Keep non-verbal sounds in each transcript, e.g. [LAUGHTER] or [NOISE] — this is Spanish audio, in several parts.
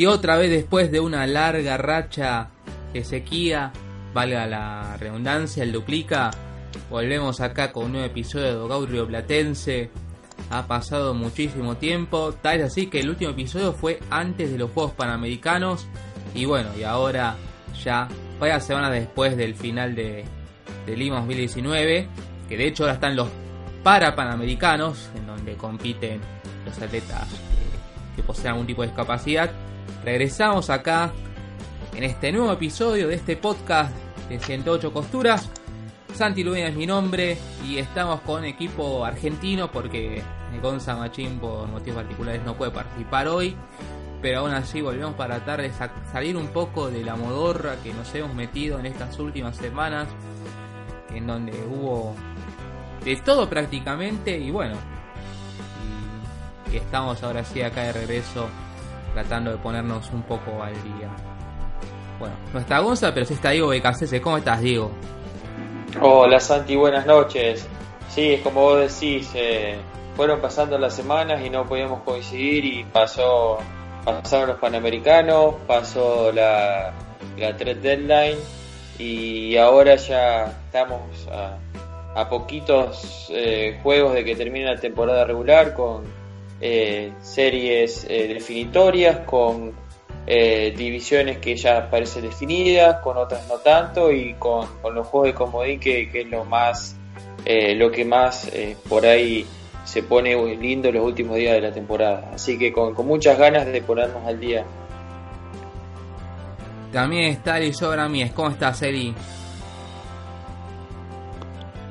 Y otra vez después de una larga racha de sequía, valga la redundancia, el duplica, volvemos acá con un nuevo episodio de Dogout Río Platense. Ha pasado muchísimo tiempo, tal es así que el último episodio fue antes de los Juegos Panamericanos. Y bueno, y ahora ya varias semanas después del final de, Lima 2019, que de hecho ahora están los para Panamericanos, en donde compiten los atletas que, que poseen algún tipo de discapacidad regresamos acá en este nuevo episodio de este podcast de 108 costuras. Santi Luena es mi nombre y estamos con equipo argentino porque Gonza Machín por motivos particulares no puede participar hoy. Pero aún así volvemos para tratar de salir un poco de la modorra que nos hemos metido en estas últimas semanas. En donde hubo de todo prácticamente y bueno. y estamos ahora sí acá de regreso tratando de ponernos un poco al día. Bueno, no está Gonza, pero sí está Diego Becasese. ¿Cómo estás, Diego? Hola, Santi, buenas noches. Sí, es como vos decís, eh, fueron pasando las semanas y no podíamos coincidir y pasó pasaron los Panamericanos, pasó la, la Trade Deadline y ahora ya estamos a, poquitos eh, juegos de que termine la temporada regular con eh, series eh, definitorias, con eh, divisiones que ya parecen definidas, con otras no tanto, y con, los juegos de comodín que, es lo más lo que más por ahí se pone lindo los últimos días de la temporada. Así que con, muchas ganas de ponernos al día. También está Eli Sobramies. ¿Cómo estás, Eli?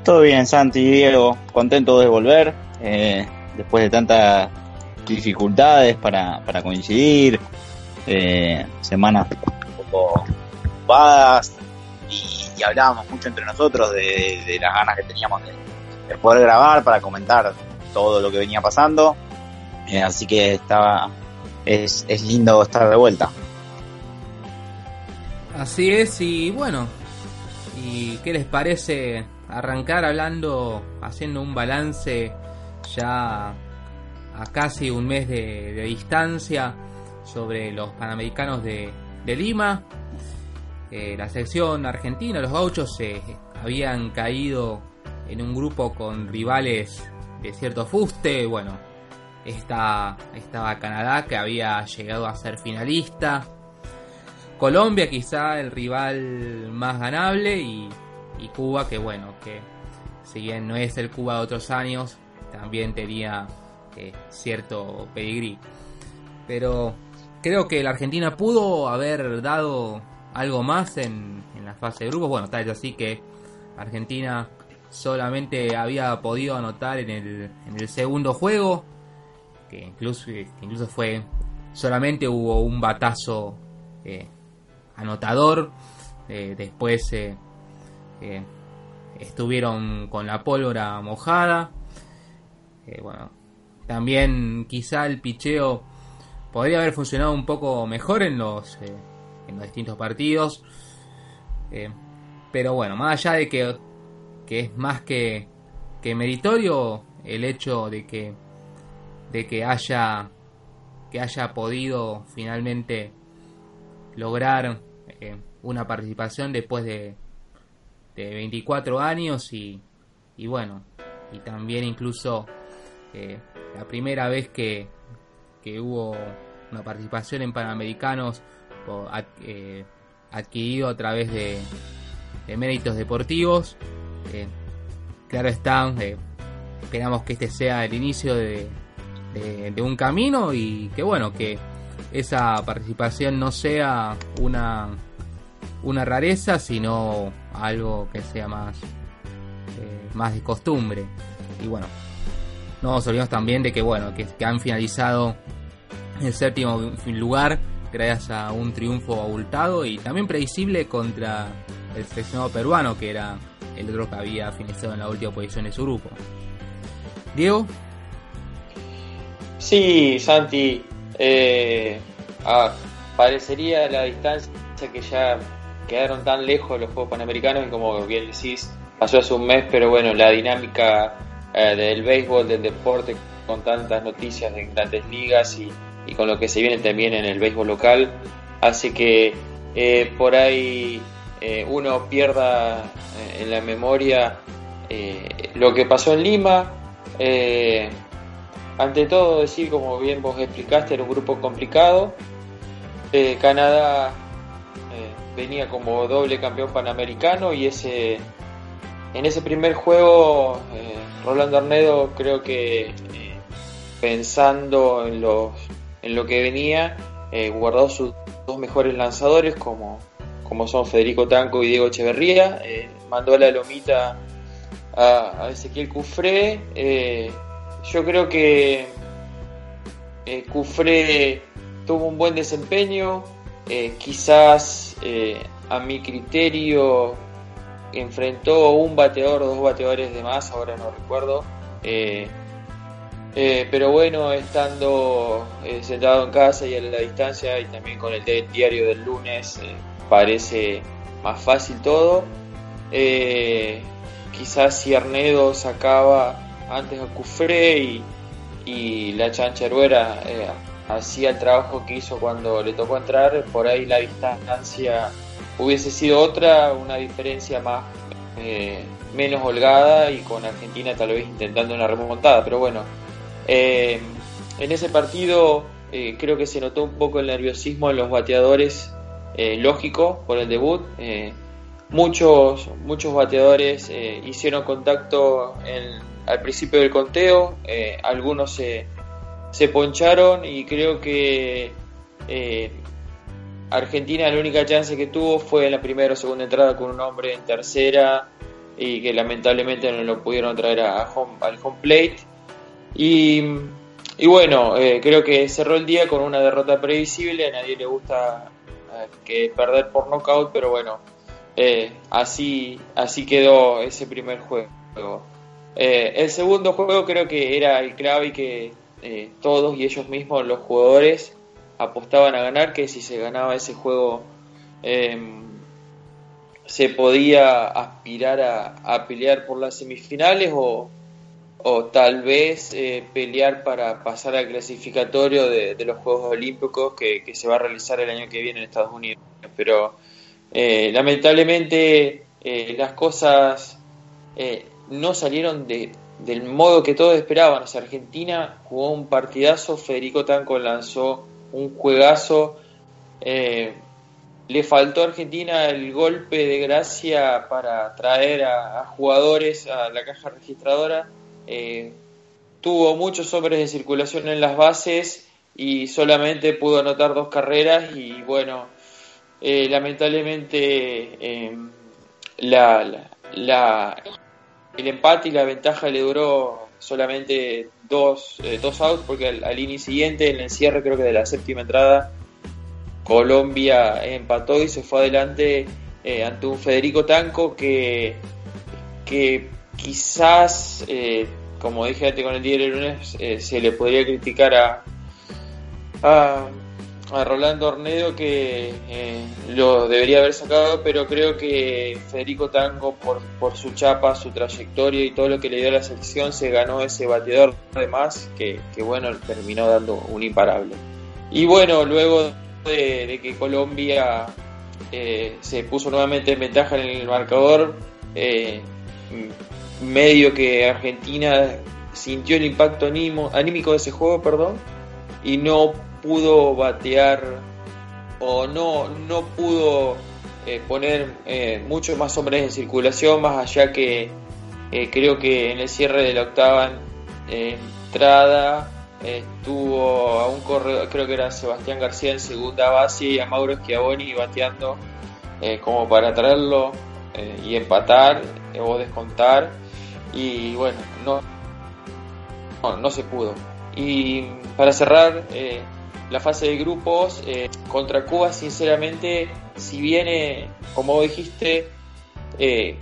Todo bien, Santi y Diego. Contento de volver. después de tantas dificultades para, para coincidir, eh, semanas un poco ocupadas y, hablábamos mucho entre nosotros de, las ganas que teníamos de, poder grabar para comentar todo lo que venía pasando. Eh, así que estaba es, es lindo estar de vuelta. Así es, y bueno, ¿y qué les parece arrancar hablando, haciendo un balance ya a casi un mes de, distancia sobre los Panamericanos de, Lima. Eh, la sección argentina, los gauchos, se habían caído en un grupo con rivales de cierto fuste. Bueno, esta, estaba Canadá que había llegado a ser finalista. Colombia quizá el rival más ganable y, y Cuba que bueno, que si bien no es el Cuba de otros años, también tenía cierto pedigrí. Pero creo que la Argentina pudo haber dado algo más en, la fase de grupos. Bueno, tal así que Argentina solamente había podido anotar en el, en el segundo juego, que incluso, incluso fue solamente hubo un batazo eh, anotador. Eh, después eh, estuvieron con la pólvora mojada. bueno, también quizá el picheo podría haber funcionado un poco mejor en los, eh, en los distintos partidos. Eh, pero bueno, más allá de que, que es más que, que meritorio el hecho de que, de que haya que haya podido finalmente lograr eh, una participación después de, de 24 años y, y bueno, y también incluso la primera vez que, que hubo una participación en Panamericanos eh, adquirido a través de, méritos deportivos. Eh, claro está, eh, esperamos que este sea el inicio de, un camino y que bueno, que esa participación no sea una, una rareza, sino algo que sea más, más de costumbre. Y bueno, no nos olvidemos también de que, bueno, que, han finalizado el séptimo lugar gracias a un triunfo abultado y también previsible contra el seleccionado peruano que era el otro que había finalizado en la última posición de su grupo. Diego. Sí, Santi, eh, parecería la distancia que ya quedaron tan lejos los Juegos Panamericanos y como bien decís, pasó hace un mes, pero bueno, la dinámica eh, del béisbol, del deporte, con tantas noticias en grandes ligas y, con lo que se viene también en el béisbol local, hace que eh, por ahí eh, uno pierda en la memoria lo que pasó en Lima. ante todo, decir, como bien vos explicaste, era un grupo complicado. Canadá venía como doble campeón panamericano y ese en ese primer juego eh, Rolando Arnedo creo que eh, pensando en los en lo que venía eh, guardó sus dos mejores lanzadores como como son Federico Tanco y Diego Echeverría mandó la lomita a, a Ezequiel Cufré yo creo que Cufré tuvo un buen desempeño quizás a mi criterio, enfrentó un bateador, dos bateadores de más, ahora no recuerdo. Eh, eh, pero bueno, estando sentado en casa y a la distancia y también con el diario del lunes, parece más fácil todo. quizás si Arnedo sacaba antes a Cufré y, y la chancharuera hacía el trabajo que hizo cuando le tocó entrar, por ahí la distancia hubiese sido otra, una diferencia más eh, menos holgada y con Argentina tal vez intentando una remontada, pero bueno, eh, en ese partido eh, creo que se notó un poco el nerviosismo en los bateadores, lógico, por el debut. muchos, muchos bateadores hicieron contacto al principio del conteo, algunos se se poncharon y creo que Argentina la única chance que tuvo fue en la primera o segunda entrada con un hombre en tercera y que lamentablemente no lo pudieron traer a, al home plate. Y, bueno, eh, creo que cerró el día con una derrota previsible, a nadie le gusta eh, que perder por knockout, pero bueno, así, así quedó ese primer juego. el segundo juego creo que era el clave y que eh, todos y ellos mismos, los jugadores, apostaban a ganar, que si se ganaba ese juego em, se podía aspirar a, pelear por las semifinales o, tal vez eh, pelear para pasar al clasificatorio de, los Juegos Olímpicos que, se va a realizar el año que viene en Estados Unidos. Pero eh, lamentablemente las cosas no salieron de, del modo que todos esperaban. O Argentina jugó un partidazo, Federico Tanco lanzó un juegazo. Eh, le faltó a Argentina el golpe de gracia para traer a, jugadores a la caja registradora. Eh, tuvo muchos hombres de circulación en las bases y solamente pudo anotar dos carreras y bueno, eh, lamentablemente la, la el empate y la ventaja le duró solamente dos, eh, dos outs porque al, al inning siguiente, en el cierre creo que de la séptima entrada, Colombia empató y se fue adelante eh, ante un Federico Tanco que, que quizás, eh, como dije antes con el día del lunes, se le podría criticar a, a a Rolando Ornedo que eh, lo debería haber sacado, pero creo que Federico Tango, por, por su chapa, su trayectoria y todo lo que le dio a la selección, se ganó ese bateador además que, que bueno, terminó dando un imparable. Y bueno, luego de, que Colombia eh, se puso nuevamente en ventaja en el marcador, eh, medio que Argentina sintió el impacto anímico de ese juego, perdón, y no pudo batear o no, no pudo eh, poner eh, muchos más hombres en circulación, más allá que eh, creo que en el cierre de la octava entrada estuvo a un corredor, creo que era Sebastián García en segunda base y a Mauro Schiavoni bateando como para traerlo y empatar o descontar y bueno, no, no, no se pudo. Y para cerrar, la fase de grupos eh, contra Cuba, sinceramente, si viene, como vos dijiste, eh,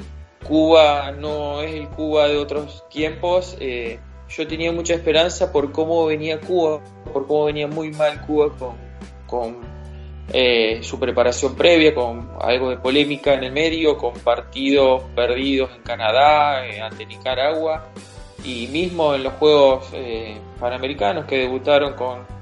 Cuba no es el Cuba de otros tiempos, eh, yo tenía mucha esperanza por cómo venía Cuba, por cómo venía muy mal Cuba con, con su preparación previa, con algo de polémica en el medio, con partidos perdidos en Canadá, ante Nicaragua y mismo en los Juegos Panamericanos que debutaron con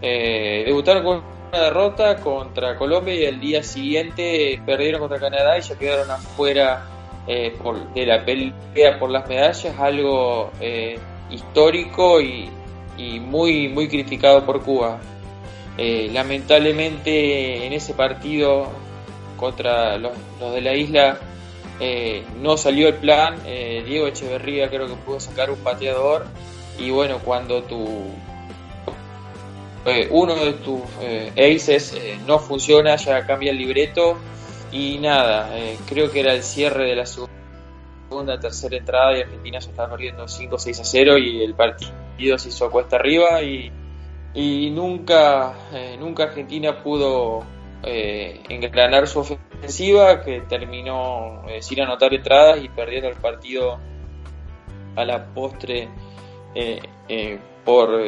eh, debutaron con una derrota contra Colombia y el día siguiente perdieron contra Canadá y ya quedaron afuera eh, de la pelea por las medallas, algo eh, histórico y, muy, muy criticado por Cuba. lamentablemente en ese partido contra los, los de la isla no salió el plan, Diego Echeverría creo que pudo sacar un pateador y bueno, cuando tu, eh, uno de tus eh, aces eh, no funciona, ya cambia el libreto y nada, creo que era el cierre de la segunda, tercera entrada y Argentina se estaba perdiendo 5-6 a 0 y el partido se hizo a cuesta arriba y, y nunca, nunca Argentina pudo engranar su ofensiva que terminó sin anotar entradas y perdiendo el partido a la postre por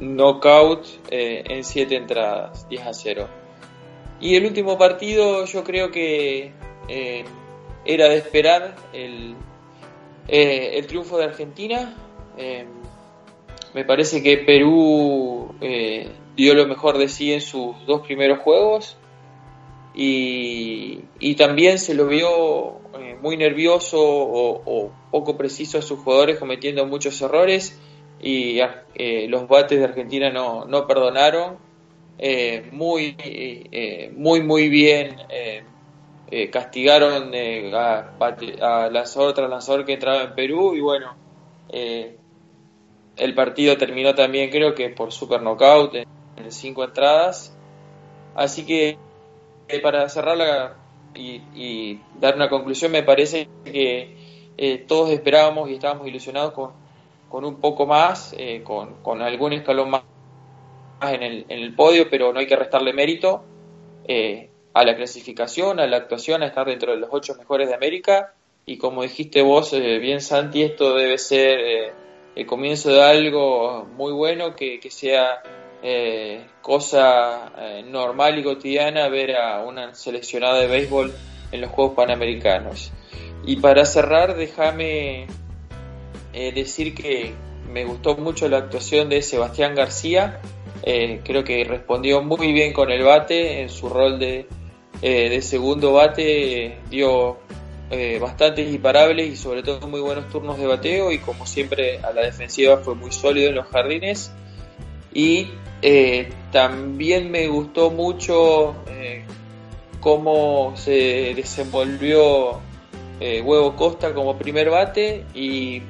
knockout eh, en 7 entradas, 10 a 0. Y el último partido yo creo que eh, era de esperar el, eh, el triunfo de Argentina. me parece que Perú dio lo mejor de sí en sus dos primeros juegos y, y también se lo vio muy nervioso o, o poco preciso a sus jugadores cometiendo muchos errores y eh, los bates de Argentina no, no perdonaron. Eh, muy, eh, muy, muy bien castigaron a, a, lanzador tras lanzador que entraba en Perú y bueno, el partido terminó también creo que por super knockout en, cinco entradas. Así que para cerrarla y, y, dar una conclusión, me parece que todos esperábamos y estábamos ilusionados con, con un poco más, eh, con, con, algún escalón más en el, en el, podio, pero no hay que restarle mérito eh, a la clasificación, a la actuación, a estar dentro de los ocho mejores de América. Y como dijiste vos, eh, bien Santi, esto debe ser el comienzo de algo muy bueno, que, que sea cosa normal y cotidiana ver a una seleccionada de béisbol en los Juegos Panamericanos. Y para cerrar, déjame eh, decir que me gustó mucho la actuación de Sebastián García. Eh, creo que respondió muy bien con el bate en su rol de, eh, segundo bate. dio bastantes imparables y sobre todo muy buenos turnos de bateo y como siempre a la defensiva fue muy sólido en los jardines. Y también me gustó mucho cómo se desenvolvió Huevo Costa como primer bate y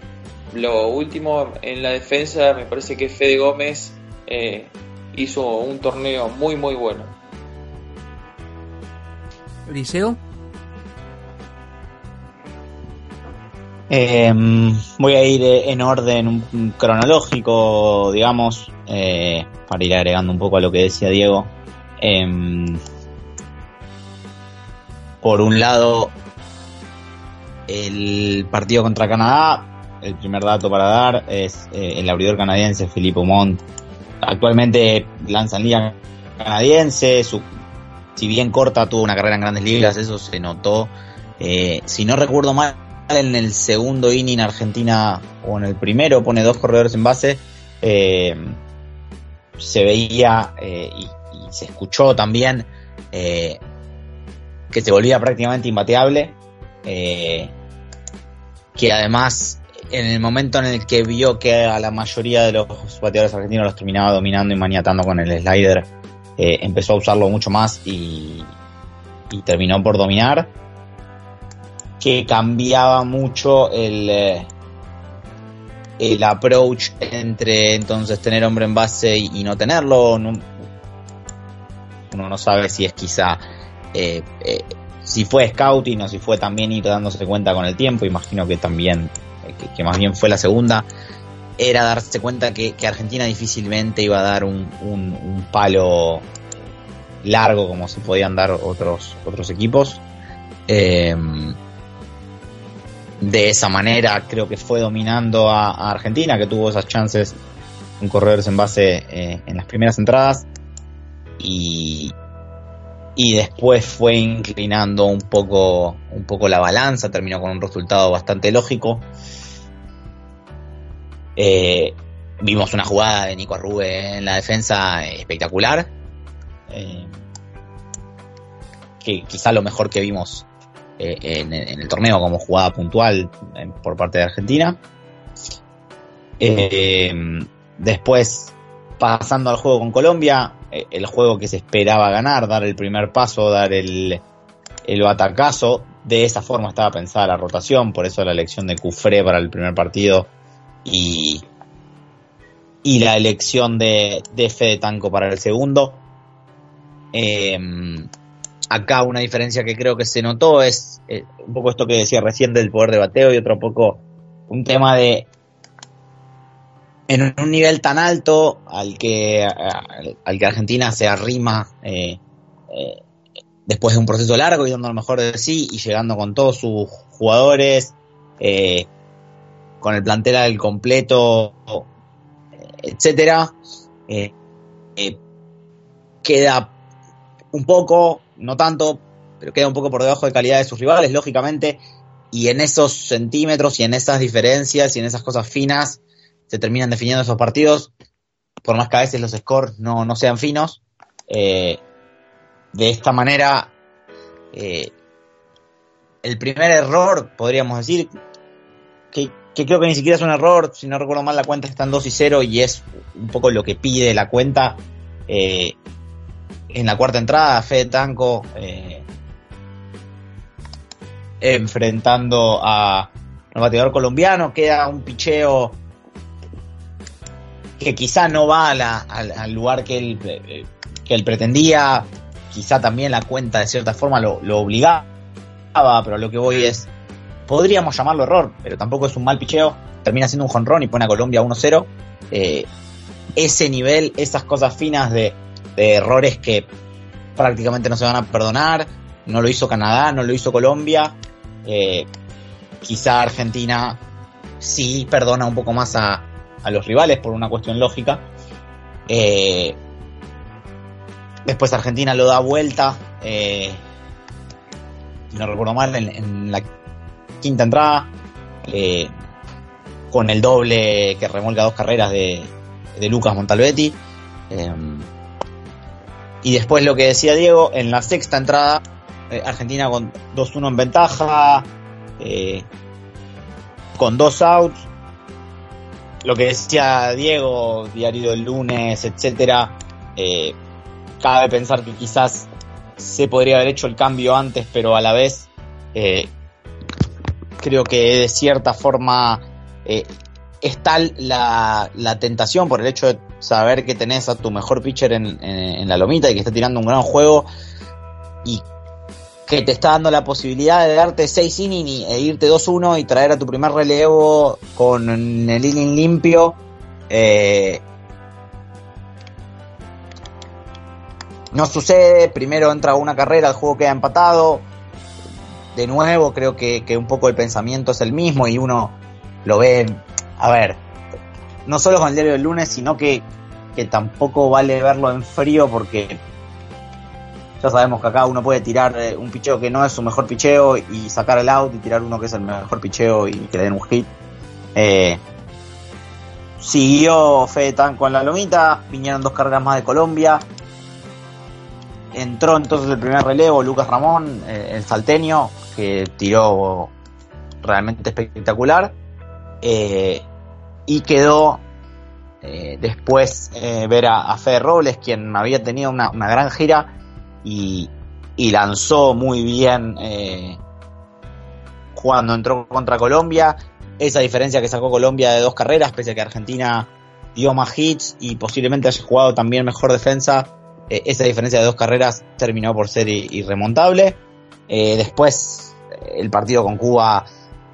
lo último en la defensa, me parece que Fede Gómez eh, hizo un torneo muy muy bueno. Liceo. Em, voy a ir eh, en orden cronológico, digamos, eh, para ir agregando un poco a lo que decía Diego. Em, por un lado, el partido contra Canadá el primer dato para dar es eh, el abridor canadiense Felipe Mont. Actualmente lanza en liga canadiense, si bien corta tuvo una carrera en grandes ligas, eso se notó. Eh, si no recuerdo mal, en el segundo inning Argentina o en el primero pone dos corredores en base. Eh, se veía y, y, se escuchó también que se volvía prácticamente imbateable. que además en el momento en el que vio que a la mayoría de los bateadores argentinos los terminaba dominando y maniatando con el slider, eh, empezó a usarlo mucho más y, terminó por dominar. Que cambiaba mucho el, eh, el approach entre entonces tener hombre en base y, no tenerlo. uno no sabe si es quizá eh, si fue scouting o si fue también ir dándose cuenta con el tiempo. Imagino que también que, más bien fue la segunda. era darse cuenta que, Argentina difícilmente iba a dar un, palo largo como se podían dar otros, otros equipos. Em, de esa manera creo que fue dominando a, Argentina, que tuvo esas chances en corredores en base eh, en las primeras entradas y, y después fue inclinando un poco, un poco la balanza, terminó con un resultado bastante lógico. Eh, vimos una jugada de Nico Arrube en la defensa espectacular. Eh, que quizá lo mejor que vimos eh, en, el torneo como jugada puntual por parte de Argentina. después, pasando al juego con Colombia, el juego que se esperaba ganar, dar el primer paso, dar el, el batacazo. De esa forma estaba pensada la rotación, por eso la elección de Cufré para el primer partido y, y la elección de, de Fede Tanco para el segundo. Em, acá una diferencia que creo que se notó es eh, un poco esto que decía recién del poder de bateo y otro poco un tema de en un nivel tan alto al que, al, que Argentina se arrima eh, eh, después de un proceso largo y dando lo mejor de sí y llegando con todos sus jugadores, con el plantel al completo, etcétera, eh, eh, queda un poco, no tanto, pero queda un poco por debajo de calidad de sus rivales, lógicamente, y en esos centímetros y en esas diferencias y en esas cosas finas se terminan definiendo esos partidos, por más que a veces los scores no, no sean finos. Eh, de esta manera, el primer error, podríamos decir, que creo que ni siquiera es un error, si no recuerdo mal la cuenta está en 2 y 0 y es un poco lo que pide la cuenta. Eh, en la cuarta entrada, Fede Tanco eh, enfrentando a un bateador colombiano, queda un picheo que quizá no va al, lugar que él, eh, que él pretendía, quizá también la cuenta de cierta forma lo, lo obligaba, pero lo que voy es podríamos llamarlo error, pero tampoco es un mal picheo. Termina siendo un jonrón y pone a Colombia 1-0. Eh, ese nivel, esas cosas finas de, errores que prácticamente no se van a perdonar. No lo hizo Canadá, no lo hizo Colombia. Eh, quizá Argentina sí perdona un poco más a, los rivales por una cuestión lógica. Eh, después Argentina lo da vuelta. no recuerdo mal, en, la quinta entrada, eh, con el doble que remolga dos carreras de, Lucas Montalbetti. Eh, y después lo que decía Diego, en la sexta entrada, eh, Argentina con 2-1 en ventaja, con dos outs. Lo que decía Diego, diario del lunes, etcétera, cabe pensar que quizás se podría haber hecho el cambio antes, pero a la vez creo que de cierta forma eh, es tal la, tentación por el hecho de saber que tenés a tu mejor pitcher en, la lomita y que está tirando un gran juego y que te está dando la posibilidad de darte 6 innings e irte 2-1 y traer a tu primer relevo con el inning limpio. Eh, no sucede, primero entra una carrera, el juego queda empatado, de nuevo, creo que, un poco el pensamiento es el mismo y uno lo ve, a ver, no solo con el diario del lunes, sino que, tampoco vale verlo en frío porque ya sabemos que acá uno puede tirar eh, un picheo que no es su mejor picheo y sacar el out y tirar uno que es el mejor picheo y que le den un hit. Eh, siguió Fede Tanco en la lomita, vinieron dos carreras más de Colombia. Entró entonces el primer relevo Lucas Ramón, eh, el salteño, que tiró realmente espectacular. Y quedó después ver a, a, Fede Robles, quien había tenido una, gran gira y, lanzó muy bien cuando entró contra Colombia. Esa diferencia que sacó Colombia de dos carreras, pese a que Argentina dio más hits y posiblemente haya jugado también mejor defensa, esa diferencia de dos carreras terminó por ser irremontable. después el partido con Cuba,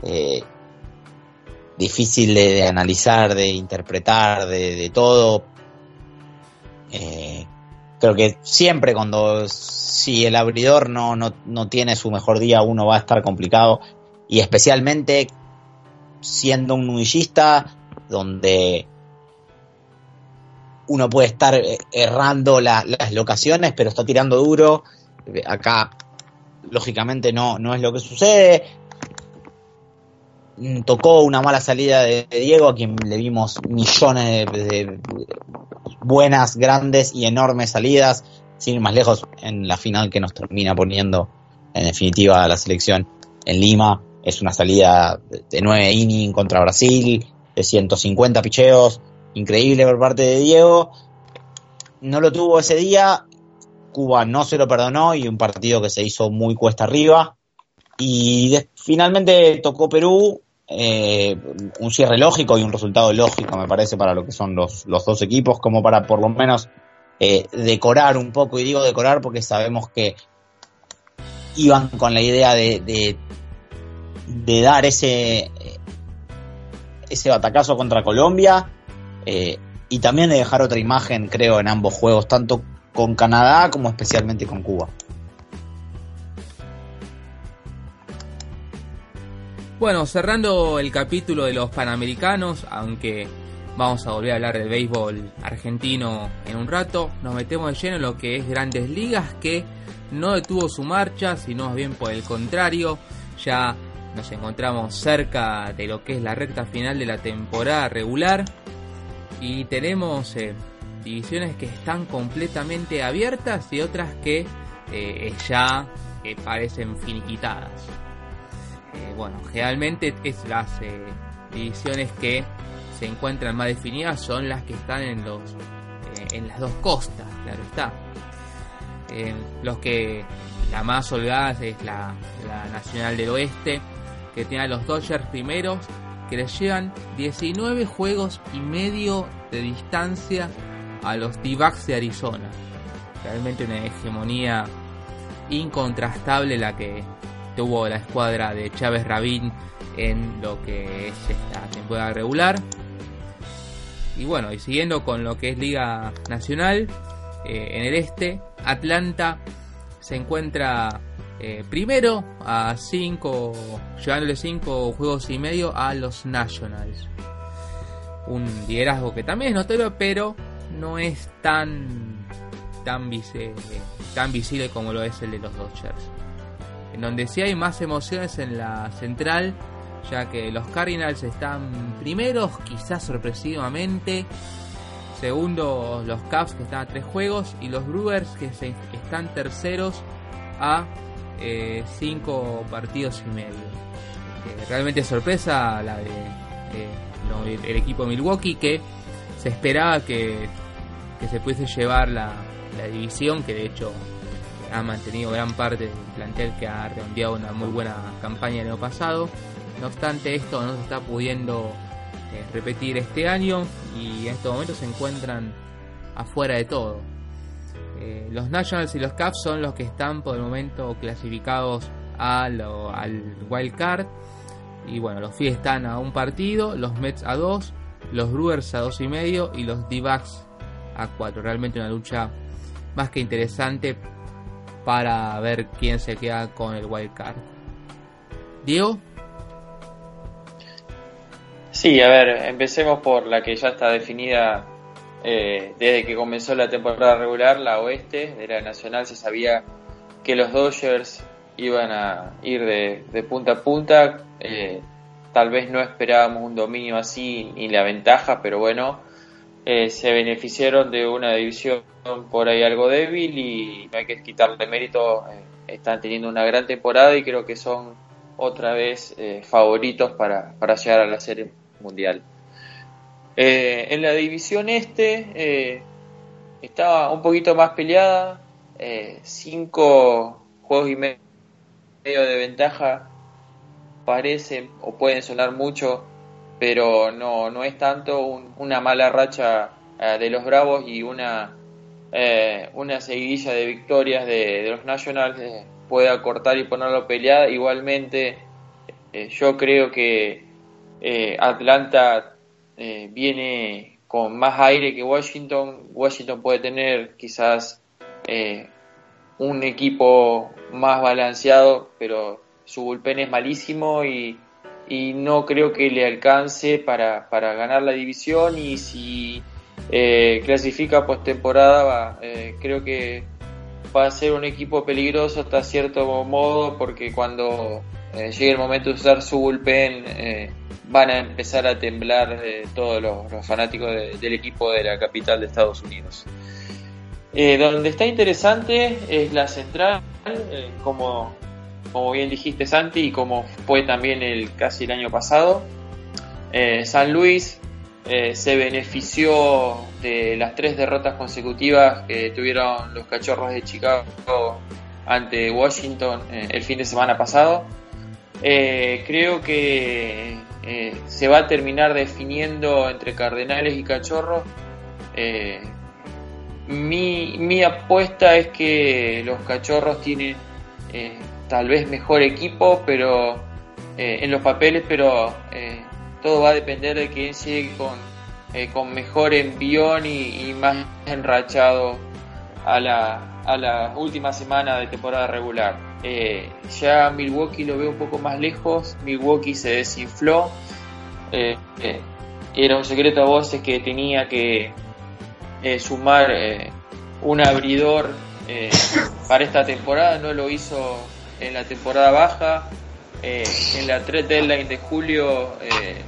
eh, difícil de, analizar, de interpretar, de, todo. Eh, creo que siempre cuando si el abridor no, no, no tiene su mejor día, uno va a estar complicado. Y especialmente siendo un nudillista, donde uno puede estar errando las locaciones, pero está tirando duro. Acá, lógicamente, no, no es lo que sucede. Mm, tocó una mala salida de Diego, a quien le vimos millones de, buenas, grandes y enormes salidas, sin ir más lejos en la final que nos termina poniendo en definitiva la selección en Lima. Es una salida de 9 innings contra Brasil, de 150 picheos, increíble por parte de Diego. No lo tuvo ese día, Cuba no se lo perdonó y un partido que se hizo muy cuesta arriba. Y finalmente tocó Perú, eh, un cierre lógico y un resultado lógico, me parece, para lo que son los, los dos equipos, como para por lo menos eh, decorar un poco. Y digo decorar porque sabemos que iban con la idea de, de, dar ese, ese batacazo contra Colombia eh, y también de dejar otra imagen, creo, en ambos juegos, tanto con Canadá como especialmente con Cuba. Bueno, cerrando el capítulo de los Panamericanos, aunque vamos a volver a hablar de béisbol argentino en un rato, nos metemos de lleno en lo que es grandes ligas, que no detuvo su marcha, sino más bien por el contrario, ya nos encontramos cerca de lo que es la recta final de la temporada regular y tenemos eh, divisiones que están completamente abiertas y otras que eh, ya parecen finiquitadas. Eh, bueno, generalmente es las divisiones que se encuentran más definidas son las que están en los en las dos costas, claro está. los que la más holgada es la, la Nacional del Oeste, que tiene a los Dodgers primeros, que les llevan 19 juegos y medio de distancia a los D-Backs de Arizona. Realmente una hegemonía incontrastable la que tuvo la escuadra de Chávez Rabín en lo que es esta temporada regular. Y bueno, y siguiendo con lo que es Liga Nacional, eh, en el este, Atlanta se encuentra eh, primero a 5, llevándole 5 juegos y medio a los Nationals. Un liderazgo que también es notorio, pero no es tan, tan, tan visible como lo es el de los Dodgers. En donde sí hay más emociones en la central, ya que los Cardinals están primeros, quizás sorpresivamente. Segundo, los Cubs que están a 3 juegos. Y los Brewers que están terceros a eh, cinco partidos y medio. Eh, realmente sorpresa la de el equipo Milwaukee que se esperaba que, que se pudiese llevar la, la, división, que de hecho ha mantenido gran parte del plantel que ha reenviado una muy buena campaña el año pasado. No obstante, esto no se está pudiendo eh, repetir este año y en estos momentos se encuentran afuera de todo. Eh, los Nationals y los Cubs son los que están por el momento clasificados al wild card. Y bueno, los Phillies están a un partido, los Mets a dos, los Brewers a dos y medio y los D-Backs a cuatro. Realmente una lucha más que interesante para ver quién se queda con el wild card. Diego. Sí, a ver, empecemos por la que ya está definida eh, desde que comenzó la temporada regular, la oeste de la Nacional se sabía que los Dodgers iban a ir de, punta a punta. Eh, tal vez no esperábamos un dominio así ni la ventaja, pero bueno, eh, se beneficiaron de una división por ahí algo débil y no hay que quitarle mérito. están teniendo una gran temporada y creo que son otra vez favoritos para, para llegar a la Serie Mundial. Eh, en la división este eh, estaba un poquito más peleada, eh, cinco juegos y medio de ventaja parecen o pueden sonar mucho, pero no, no es tanto una mala racha de los Bravos y una, una seguidilla de victorias de, los Nationals puede acortar y ponerlo peleada. Igualmente, yo creo que Atlanta viene con más aire que Washington. Washington puede tener quizás un equipo más balanceado, pero su bullpen es malísimo y, no creo que le alcance para, para ganar la división y si eh, clasifica postemporada eh, creo que va a ser un equipo peligroso hasta cierto modo porque cuando eh, llegue el momento de usar su bullpen eh, van a empezar a temblar todos los, fanáticos del equipo de la capital de Estados Unidos. donde está interesante es la central, como como bien dijiste Santi, y como fue también el casi el año pasado. Eh, San Luis eh, se benefició de las tres derrotas consecutivas que tuvieron los cachorros de Chicago ante Washington eh, el fin de semana pasado. creo que se va a terminar definiendo entre Cardenales y Cachorros. Mi, mi, apuesta es que los Cachorros tienen tal vez mejor equipo, pero eh, en los papeles, pero eh, todo va a depender de quién sigue con, eh, con mejor envión y, más enrachado a la, a la última semana de temporada regular. ya Milwaukee lo veo un poco más lejos, Milwaukee se desinfló, era un secreto a voces que tenía que sumar un abridor para esta temporada, no lo hizo en la temporada baja, eh, en la 3 deadline de julio eh,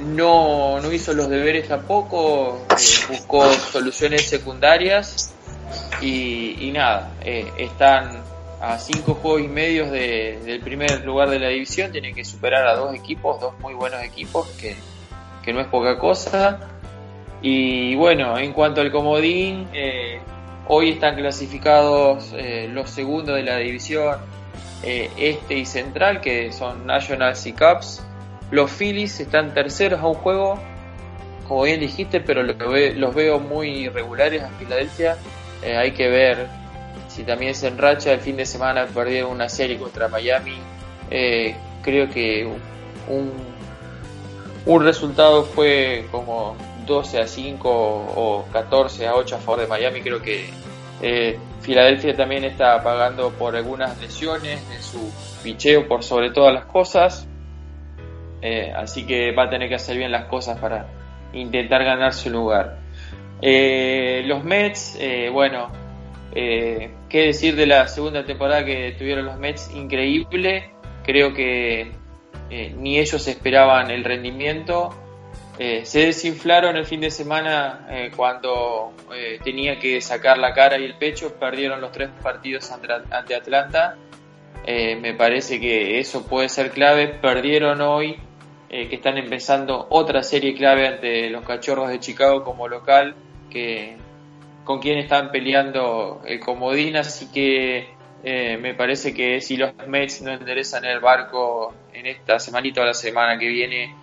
no, no, hizo los deberes tampoco, eh, buscó soluciones secundarias y, nada, están a cinco juegos y medios del primer lugar de la división, tienen que superar a dos equipos, dos muy buenos equipos, que, que no es poca cosa. Y bueno, en cuanto al comodín, hoy están clasificados los segundos de la división eh, este y central, que son Nationals y Cubs. Los Phillies están terceros a un juego, como bien dijiste, pero los veo muy irregulares a Filadelfia. Eh, hay que ver si también se enracha. El fin de semana perdieron una serie contra Miami. Eh, creo que un, un resultado fue como 12 a 5 o 14 a 8 a favor de Miami. Creo que eh, Filadelfia también está pagando por algunas lesiones de su picheo por sobre todas las cosas. Eh, así que va a tener que hacer bien las cosas para intentar ganar su lugar. Eh, los Mets, bueno, qué decir de la segunda temporada que tuvieron los Mets, increíble. Creo que ni ellos esperaban el rendimiento eh, se desinflaron el fin de semana eh, cuando eh, tenía que sacar la cara y el pecho, perdieron los tres partidos ante, Atlanta. me parece que eso puede ser clave. Perdieron hoy, que están empezando otra serie clave ante los Cachorros de Chicago como local, que con quien están peleando el comodín, así que me parece que si los Mets no enderezan el barco en esta semanita o la semana que viene,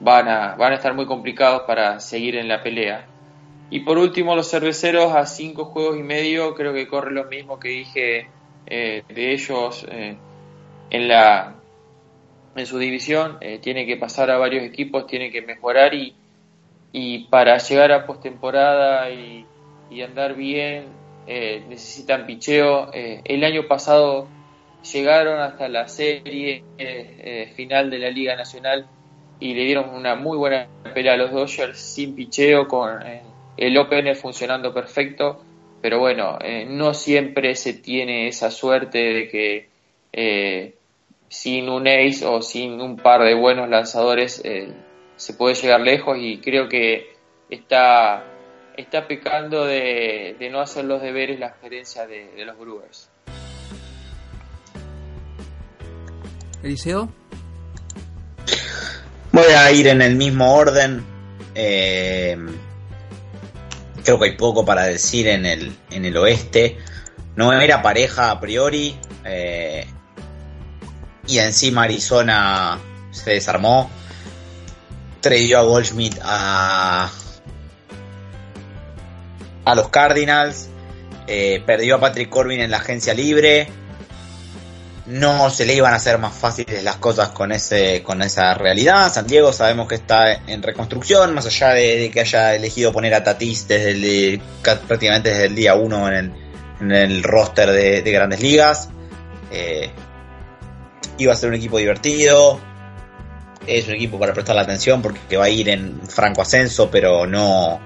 van a, van a estar muy complicados para seguir en la pelea. Y por último, los cerveceros a cinco juegos y medio, creo que corre lo mismo que dije eh, de ellos eh, en, la, en su división. Eh, tiene que pasar a varios equipos, tiene que mejorar y, y para llegar a postemporada y, y andar bien necesitan picheo. el año pasado llegaron hasta la serie final de la Liga Nacional y le dieron una muy buena pelea a los Dodgers sin picheo, con eh, el OPN funcionando perfecto, pero bueno, eh, no siempre se tiene esa suerte de que eh, sin un ace o sin un par de buenos lanzadores se puede llegar lejos y creo que está, está pecando de, no hacer los deberes la gerencia de, de los Brewers. Eliseo. [LAUGHS] Voy a ir en el mismo orden. Eh, creo que hay poco para decir en el, en el oeste. No era pareja a priori. Eh, y encima Arizona se desarmó. Trayó a Goldschmidt a, a los Cardinals. Eh, perdió a Patrick Corbin en la agencia libre. No se le iban a hacer más fáciles las cosas con ese con esa realidad. San Diego sabemos que está en reconstrucción, más allá de, que haya elegido poner a Tatis desde el, prácticamente desde el día 1 en el, roster de, grandes ligas. Eh, iba a ser un equipo divertido. Es un equipo para prestar la atención porque va a ir en franco ascenso, pero no,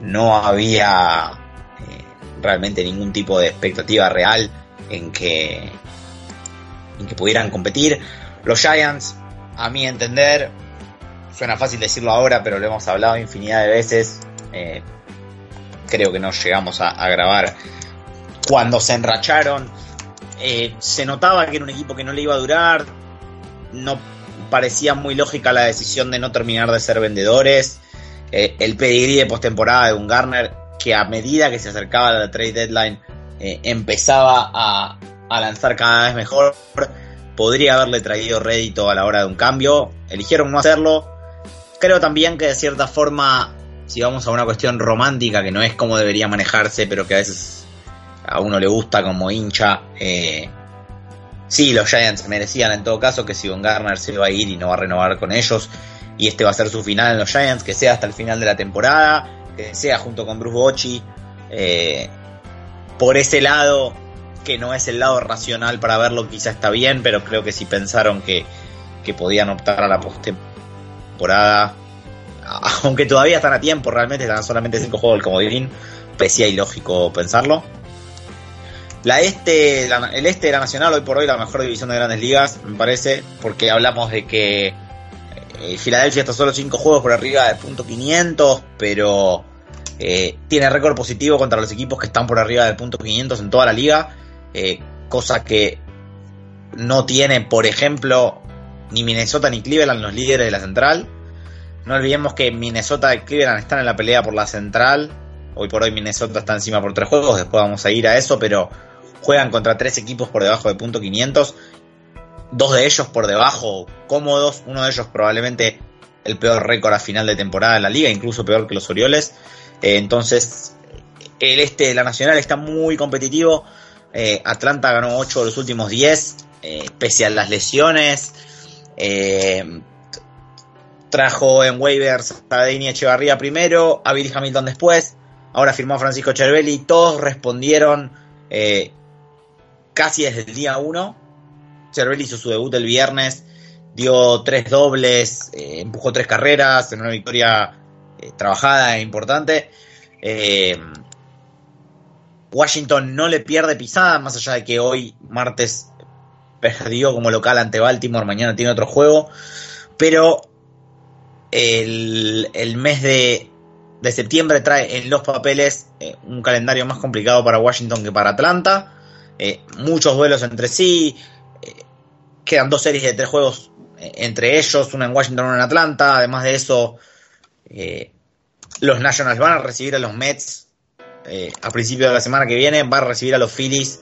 no había eh, realmente ningún tipo de expectativa real en que, que pudieran competir. Los Giants, a mi entender, suena fácil decirlo ahora, pero lo hemos hablado infinidad de veces. Eh, creo que no llegamos a, grabar cuando se enracharon. Eh, se notaba que era un equipo que no le iba a durar. No parecía muy lógica la decisión de no terminar de ser vendedores. Eh, el pedigrí de postemporada de un Garner, que a medida que se acercaba a la trade deadline empezaba a, lanzar cada vez mejor, podría haberle traído rédito a la hora de un cambio. Eligieron no hacerlo. Creo también que de cierta forma, si vamos a una cuestión romántica, que no es como debería manejarse, pero que a veces a uno le gusta como hincha, eh, sí, los Giants merecían en todo caso que Von Garner se va a ir y no va a renovar con ellos, y este va a ser su final en los Giants, que sea hasta el final de la temporada, que sea junto con Bruce Bochy. Eh, por ese lado, que no es el lado racional para verlo, quizá está bien, pero creo que si pensaron que, podían optar a la postemporada, [LAUGHS] aunque todavía están a tiempo, realmente están solamente cinco juegos del comodín, parecía ilógico pensarlo. La este, el este de la Nacional, hoy por hoy la mejor división de grandes ligas, me parece, porque hablamos de que eh, Filadelfia está solo cinco juegos por arriba del punto 500, pero eh, tiene récord positivo contra los equipos que están por arriba del punto 500 en toda la liga, eh, cosa que no tiene, por ejemplo, ni Minnesota ni Cleveland, los líderes de la central. No olvidemos que Minnesota y Cleveland están en la pelea por la central. Hoy por hoy Minnesota está encima por tres juegos, después vamos a ir a eso, pero juegan contra tres equipos por debajo de punto 500. Dos de ellos por debajo, cómodos. Uno de ellos probablemente el peor récord a final de temporada en la liga, incluso peor que los Orioles. Eh, entonces, el este de la Nacional está muy competitivo. Eh, Atlanta ganó 8 de los últimos 10, eh, pese a las lesiones. trajo en waivers a Deini Echevarría primero, a Billy Hamilton después. Ahora firmó Francisco Cervelli. Todos respondieron casi desde el día 1. Cervelli hizo su debut el viernes, dio tres dobles, empujó tres carreras en una victoria eh, trabajada e importante. Eh, Washington no le pierde pisada, más allá de que hoy, martes, perdió como local ante Baltimore, mañana tiene otro juego. Pero el, mes de, septiembre trae en los papeles eh, un calendario más complicado para Washington que para Atlanta. muchos duelos entre sí. quedan dos series de tres juegos entre ellos, una en Washington, una en Atlanta. Además de eso, eh, los Nationals van a recibir a los Mets eh, a principio de la semana que viene, van a recibir a los Phillies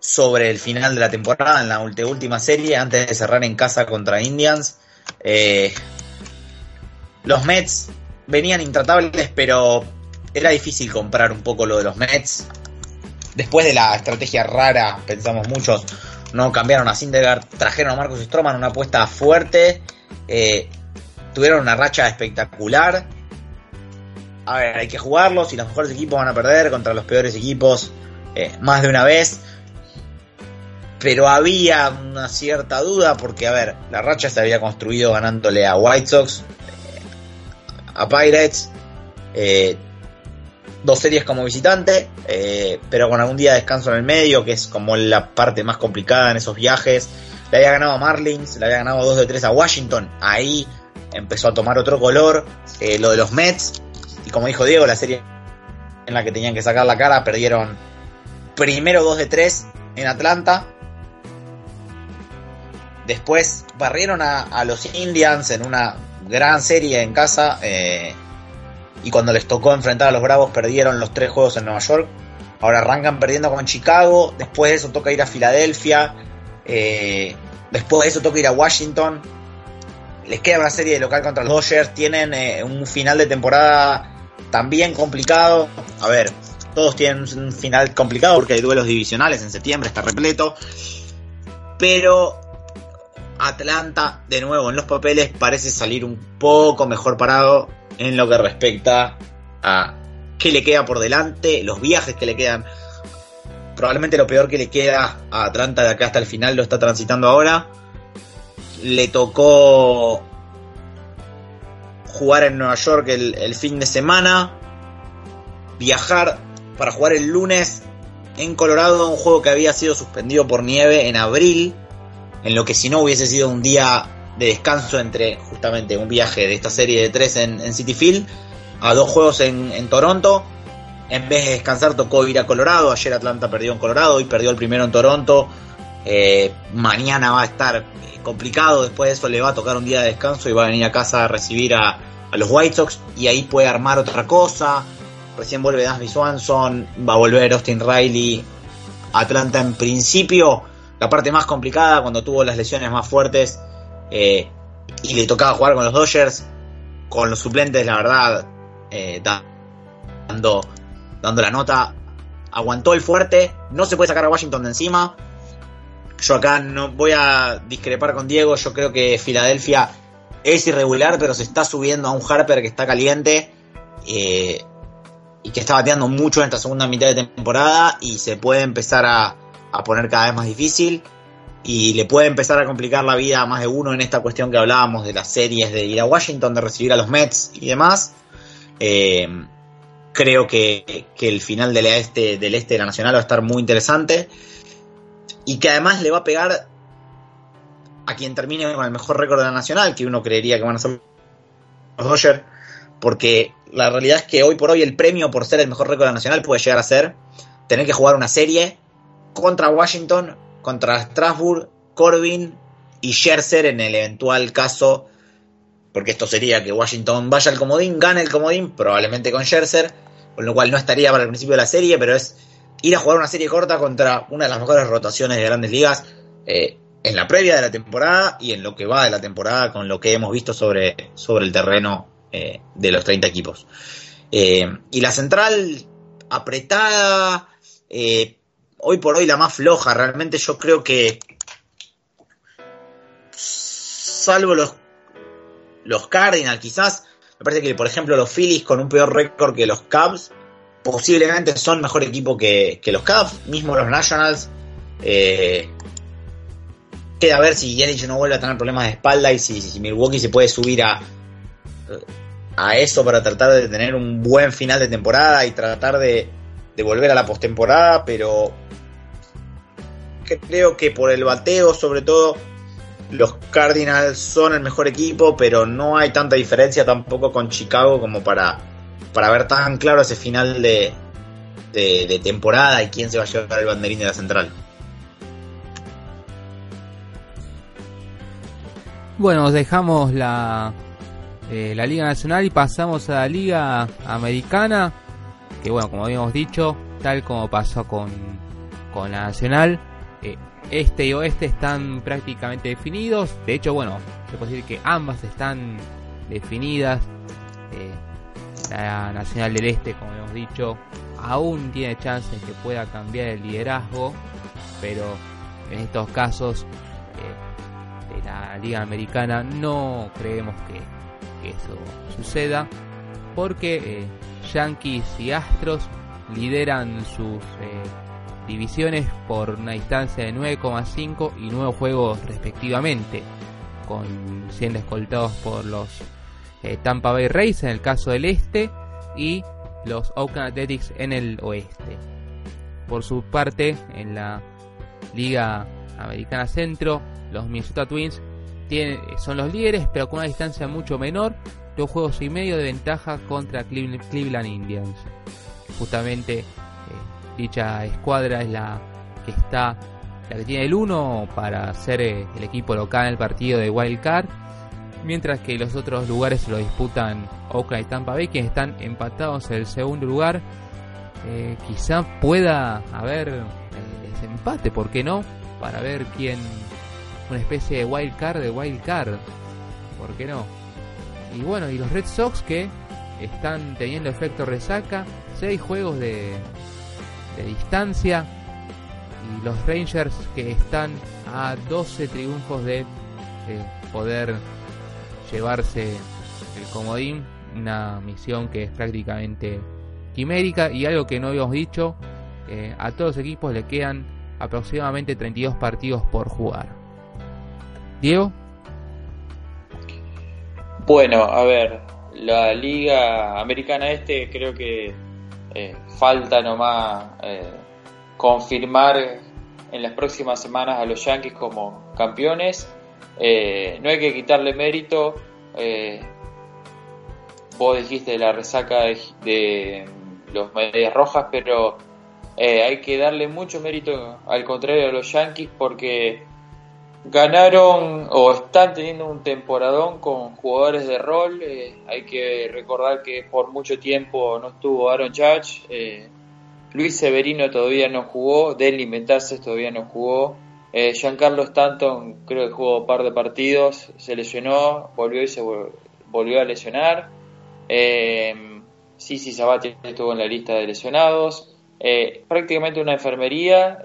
sobre el final de la temporada, en la última serie, antes de cerrar en casa contra Indians. Eh, los Mets venían intratables, pero era difícil comprar un poco lo de los Mets. Después de la estrategia rara, pensamos muchos, no cambiaron a Syndergaard, trajeron a Marcus Stroman, una apuesta fuerte. Eh, tuvieron una racha espectacular. A ver, hay que jugarlos y los mejores equipos van a perder contra los peores equipos eh, más de una vez. Pero había una cierta duda porque, a ver, la racha se había construido ganándole a White Sox, eh, a Pirates, eh, dos series como visitante, pero con algún día de descanso en el medio, que es como la parte más complicada en esos viajes. Le había ganado a Marlins, le había ganado 2 de 3 a Washington. Ahí empezó a tomar otro color. Lo de los Mets, y como dijo Diego, la serie en la que tenían que sacar la cara, perdieron primero 2 de 3 en Atlanta. Después barrieron a, los Indians en una gran serie en casa. Eh, y cuando les tocó enfrentar a los Bravos, perdieron los tres juegos en Nueva York. Ahora arrancan perdiendo con Chicago. Después de eso toca ir a Filadelfia. Eh, después de eso toca ir a Washington les queda una serie de local contra los Dodgers, tienen eh, un final de temporada también complicado. A ver, todos tienen un final complicado porque hay duelos divisionales en septiembre, está repleto. Pero Atlanta, de nuevo, en los papeles parece salir un poco mejor parado en lo que respecta a qué le queda por delante, los viajes que le quedan. Probablemente lo peor que le queda a Atlanta de acá hasta el final lo está transitando ahora. Le tocó jugar en Nueva York el, fin de semana. Viajar para jugar el lunes en Colorado, un juego que había sido suspendido por nieve en abril, en lo que si no hubiese sido un día de descanso entre justamente un viaje de esta serie de tres en, City Field a dos juegos en, Toronto. En vez de descansar tocó ir a Colorado, ayer Atlanta perdió en Colorado y perdió el primero en Toronto. Eh, mañana va a estar complicado, después de eso le va a tocar un día de descanso y va a venir a casa a recibir a, a los White Sox y ahí puede armar otra cosa recién vuelve Dansby Swanson, va a volver Austin Riley. Atlanta en principio, la parte más complicada cuando tuvo las lesiones más fuertes eh, y le tocaba jugar con los Dodgers, con los suplentes, la verdad, eh, dando, dando la nota, aguantó el fuerte, no se puede sacar a Washington de encima. Yo acá no voy a discrepar con Diego, yo creo que Filadelfia es irregular, pero se está subiendo a un Harper que está caliente. Eh, y que está bateando mucho en esta segunda mitad de temporada y se puede empezar a, a, poner cada vez más difícil y le puede empezar a complicar la vida a más de uno en esta cuestión que hablábamos de las series de ir a Washington, de recibir a los Mets y demás. Eh, creo que, que, el final del este, del este de la Nacional va a estar muy interesante y que además le va a pegar a quien termine con el mejor récord de la Nacional, que uno creería que van a ser los Dodgers porque la realidad es que hoy por hoy el premio por ser el mejor récord nacional puede llegar a ser tener que jugar una serie contra Washington, contra Strasbourg, Corbin y Scherzer en el eventual caso, porque esto sería que Washington vaya al comodín, gane el comodín, probablemente con Scherzer, con lo cual no estaría para el principio de la serie, pero es ir a jugar una serie corta contra una de las mejores rotaciones de grandes ligas eh, en la previa de la temporada y en lo que va de la temporada con lo que hemos visto sobre, sobre el terreno eh, de los 30 equipos. Eh, y la central apretada, hoy por hoy la más floja, realmente yo creo que, salvo los, los Cardinals quizás, me parece que por ejemplo los Phillies con un peor récord que los Cubs, posiblemente son mejor equipo que, que los Cubs, mismo los Nationals. Eh, queda a ver si Yelich no vuelve a tener problemas de espalda y si, si Milwaukee se puede subir a, a eso para tratar de tener un buen final de temporada y tratar de, de volver a la postemporada, pero creo que por el bateo, sobre todo, los Cardinals son el mejor equipo, pero no hay tanta diferencia tampoco con Chicago como para, para ver tan claro ese final de, de, temporada y quién se va a llevar el banderín de la central. Bueno, dejamos la, eh, la Liga Nacional y pasamos a la Liga Americana, que bueno, como habíamos dicho, tal como pasó con, con la Nacional, eh, este y oeste están prácticamente definidos. De hecho, bueno, se puede decir que ambas están definidas. La Nacional del Este, como hemos dicho, aún tiene chances que pueda cambiar el liderazgo, pero en estos casos eh, de la Liga Americana no creemos que que eso suceda, porque eh, Yankees y Astros lideran sus eh, divisiones por una distancia de 9,5 y 9 juegos respectivamente, con siendo escoltados por los eh, Tampa Bay Rays en el caso del este y los Oakland Athletics en el oeste. Por su parte, en la Liga Americana Centro, los Minnesota Twins son los líderes, pero con una distancia mucho menor, dos juegos y medio de ventaja contra Cleveland Indians. Justamente eh, dicha escuadra es la que está, la que tiene el 1 para ser eh, el equipo local en el partido de Wild Card, mientras que los otros lugares lo disputan Oakland y Tampa Bay, quienes están empatados en el segundo lugar. Eh, quizá pueda haber desempate, ¿por qué no? Para ver quién una especie de wild card de wild card. ¿Por qué no? Y bueno, y los Red Sox que están teniendo efecto resaca, 6 juegos de, de distancia y los Rangers que están a 12 triunfos de poder llevarse el comodín, una misión que es prácticamente quimérica y algo que no habíamos dicho, a todos los equipos le quedan aproximadamente 32 partidos por jugar. Diego. Bueno, a ver, la Liga Americana Este creo que eh, falta nomás eh, confirmar en las próximas semanas a los Yankees como campeones. Eh, no hay que quitarle mérito. vos dijiste la resaca de, los medias rojas, pero hay que darle mucho mérito al contrario de los Yankees porque Ganaron o están teniendo un temporadón con jugadores de rol. Eh, hay que recordar que por mucho tiempo no estuvo Aaron Judge. Eh, Luis Severino todavía no jugó. Denly Metases todavía no jugó. Eh, Giancarlo Stanton creo que jugó un par de partidos. Se lesionó, volvió y se volvió a lesionar. Eh, Sisi Sabati estuvo en la lista de lesionados. prácticamente una enfermería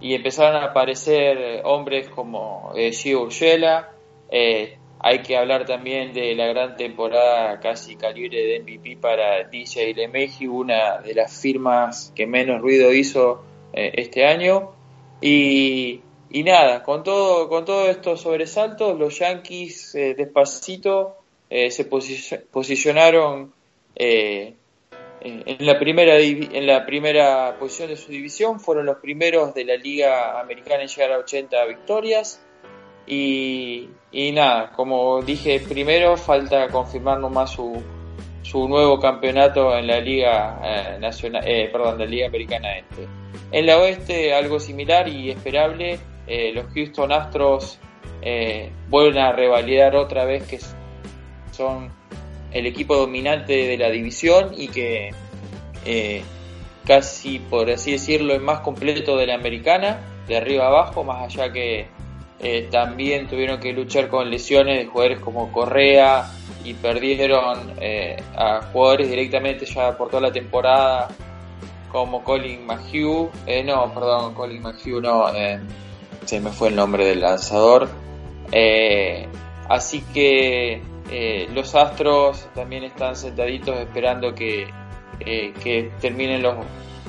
y empezaron a aparecer eh, hombres como eh, Gio Urshela. Eh, hay que hablar también de la gran temporada casi calibre de MVP para DJ LeMahieu, una de las firmas que menos ruido hizo eh, este año. Y, y, nada, con todo, con todos estos sobresaltos, los Yankees despacito se posicionaron en la primera en la primera posición de su división fueron los primeros de la liga americana en llegar a 80 victorias. Y, nada como dije primero falta confirmar nomás su, su nuevo campeonato en la liga eh, nacional eh, la liga americana este. En la oeste algo similar y esperable eh, los Houston Astros vuelven a revalidar otra vez que son el equipo dominante de la división y que eh, casi, por así decirlo, es más completo de la americana, de arriba abajo, más allá que eh, también tuvieron que luchar con lesiones de jugadores como Correa y perdieron eh, a jugadores directamente ya por toda la temporada como Colin McHugh, no, perdón, Colin McHugh no, se me fue el nombre del lanzador. así que eh, los Astros también están sentaditos esperando que, eh, que terminen los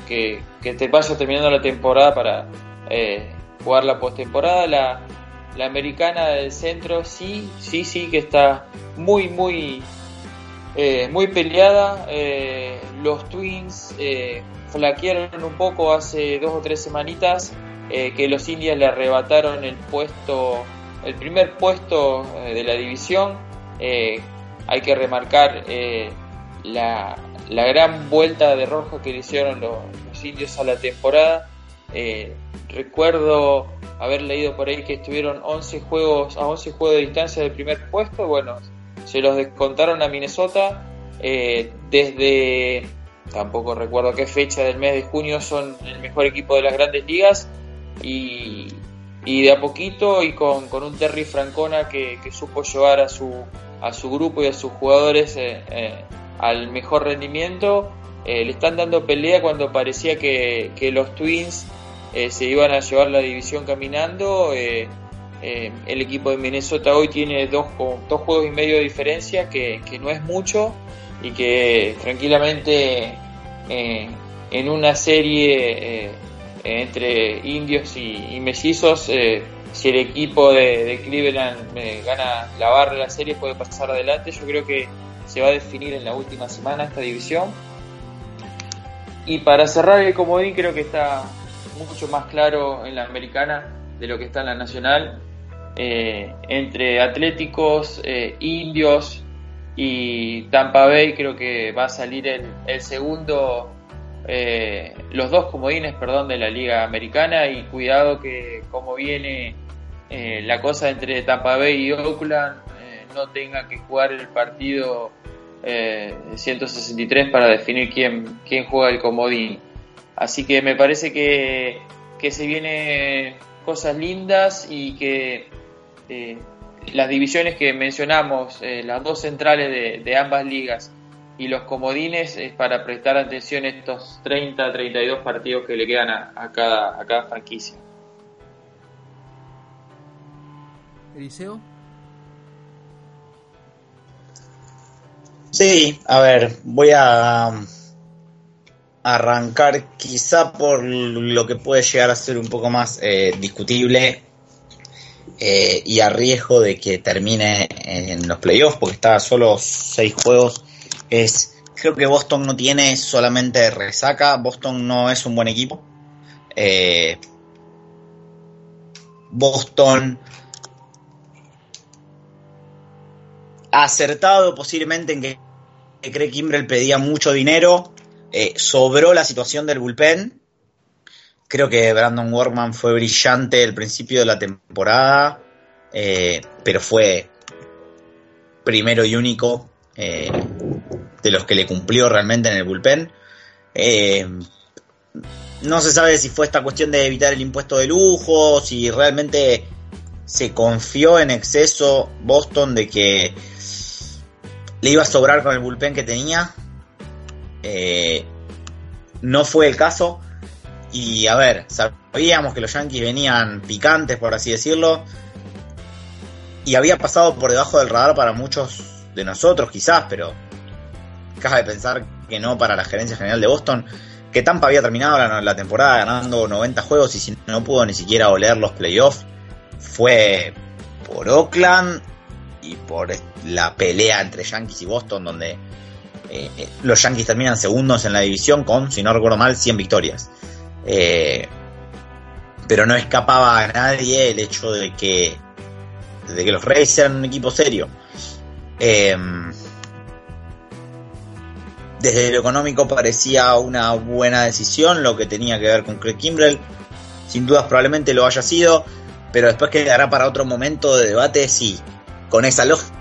que, que te vaya terminando la temporada para eh, jugar la postemporada. La, la americana del centro sí, sí, sí que está muy, muy, muy peleada. los Twins flaquearon un poco hace dos o tres semanitas que los Indias le arrebataron el puesto, el primer puesto de la división eh, hay que remarcar eh, la, gran vuelta de rojo que le hicieron los, indios a la temporada. Eh, recuerdo haber leído por ahí que estuvieron 11 juegos a 11 juegos de distancia del primer puesto. Bueno, se los descontaron a Minnesota desde tampoco recuerdo qué fecha del mes de junio son el mejor equipo de las grandes ligas y, de a poquito y con, un Terry Francona que, que, supo llevar a su, a su grupo y a sus jugadores eh, eh, al mejor rendimiento. Eh, le están dando pelea cuando parecía que, los Twins se iban a llevar la división caminando. el equipo de Minnesota hoy tiene dos, dos juegos y medio de diferencia, que, no es mucho y que tranquilamente en una serie entre indios y, y si el equipo de, Cleveland eh, gana la barra de la serie puede pasar adelante. Yo creo que se va a definir en la última semana esta división. Y para cerrar el comodín creo que está mucho más claro en la americana de lo que está en la nacional. Eh, entre Atléticos, eh, Indios y Tampa Bay creo que va a salir el, segundo, los dos comodines, perdón, de la liga americana y cuidado que como viene eh, la cosa entre Tampa Bay y Oakland eh, no tenga que jugar el partido 163 eh, para definir quién, quién juega el comodín. Así que me parece que, que se vienen cosas lindas y que las divisiones que mencionamos, las dos centrales de, ambas ligas, y los comodines es para prestar atención a estos 30, 32 partidos que le quedan a, cada, a cada franquicia. Eliseo. Sí, a ver, voy a arrancar quizá por lo que puede llegar a ser un poco más eh, discutible eh, y a riesgo de que termine en los playoffs, porque está solo seis juegos. Es creo que Boston no tiene solamente resaca, Boston no es un buen equipo. Eh, Boston acertado posiblemente en que, que Craig Kimbrell pedía mucho dinero, eh, sobró la situación del bullpen. Creo que Brandon Workman fue brillante al principio de la temporada, eh, pero fue primero y único eh, de los que le cumplió realmente en el bullpen. no se sabe si fue esta cuestión de evitar el impuesto de lujo, si realmente se confió en exceso Boston de que le iba a sobrar con el bullpen que tenía. Eh, no fue el caso. Y a ver, sabíamos que los Yankees venían picantes, por así decirlo. Y había pasado por debajo del radar para muchos de nosotros, quizás, pero cabe pensar que no para la gerencia general de Boston. Que Tampa había terminado la, la temporada ganando 90 juegos y si no pudo ni siquiera oler los playoffs, fue por Oakland y por la pelea entre Yankees y Boston, donde eh, los Yankees terminan segundos en la división con, si no recuerdo mal, 100 victorias. Eh, pero no escapaba a nadie el hecho de que, de que los Reyes eran un equipo serio. Eh, desde lo económico parecía una buena decisión lo que tenía que ver con Craig Kimbrell. Sin dudas probablemente lo haya sido, pero después quedará para otro momento de debate si con esa lógica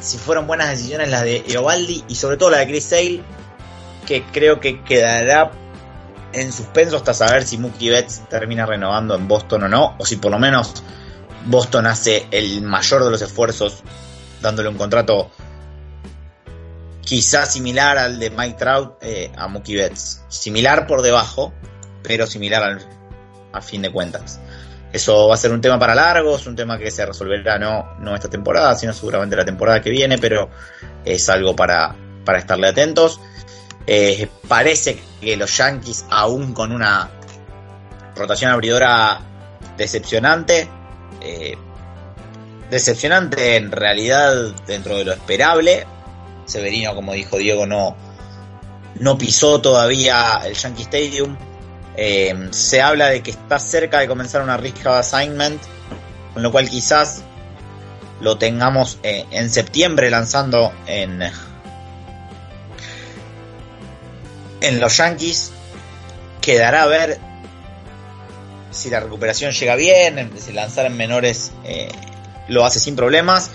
si fueron buenas decisiones las de Eovaldi y sobre todo la de Chris Sale, que creo que quedará en suspenso hasta saber si Mookie Betts termina renovando en Boston o no, o si por lo menos Boston hace el mayor de los esfuerzos dándole un contrato quizás similar al de Mike Trout eh, a Mookie Betts. Similar por debajo, pero similar al, a fin de cuentas. Eso va a ser un tema para largos, un tema que se resolverá no, no esta temporada, sino seguramente la temporada que viene, pero es algo para, para estarle atentos. Eh, parece que los Yankees, aún con una rotación abridora decepcionante, eh, decepcionante en realidad dentro de lo esperable. Severino, como dijo Diego, no, no pisó todavía el Yankee Stadium eh, se habla de que está cerca de comenzar una risk assignment, con lo cual quizás lo tengamos eh, en septiembre lanzando en, en los Yankees. Quedará a ver si la recuperación llega bien, si lanzar en menores eh, lo hace sin problemas.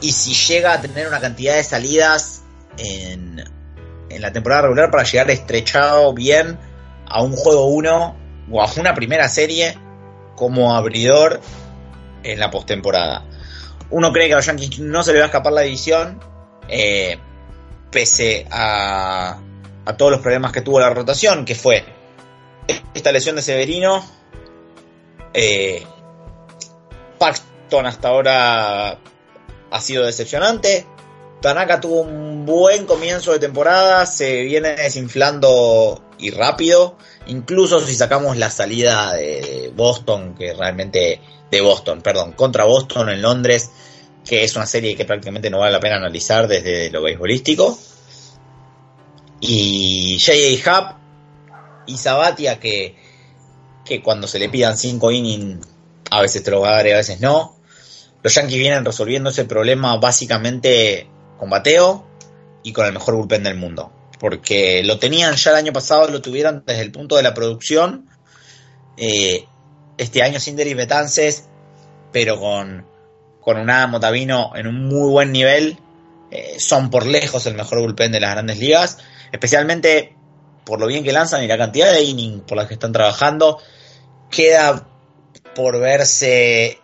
Y si llega a tener una cantidad de salidas en, en la temporada regular para llegar estrechado bien a un juego 1 o a una primera serie como abridor en la postemporada. Uno cree que a los Yankees no se le va a escapar la división, eh, pese a, a todos los problemas que tuvo la rotación, que fue esta lesión de Severino. Eh, Paxton hasta ahora ha sido decepcionante. Tanaka tuvo un buen comienzo de temporada, se viene desinflando y rápido. Incluso si sacamos la salida de Boston, que realmente de Boston, perdón, contra Boston en Londres, que es una serie que prácticamente no vale la pena analizar desde lo beisbolístico. Y J.A. Hub y Sabatia, que, que cuando se le pidan 5 innings, a veces te lo va a dar y a veces no. Los Yankees vienen resolviendo ese problema básicamente con bateo y con el mejor bullpen del mundo porque lo tenían ya el año pasado, lo tuvieron desde el punto de la producción. Eh, este año sin Derry Betances, pero con, con un Adam Otavino en un muy buen nivel. Eh, son por lejos el mejor bullpen de las grandes ligas, especialmente por lo bien que lanzan y la cantidad de innings por las que están trabajando. Queda por verse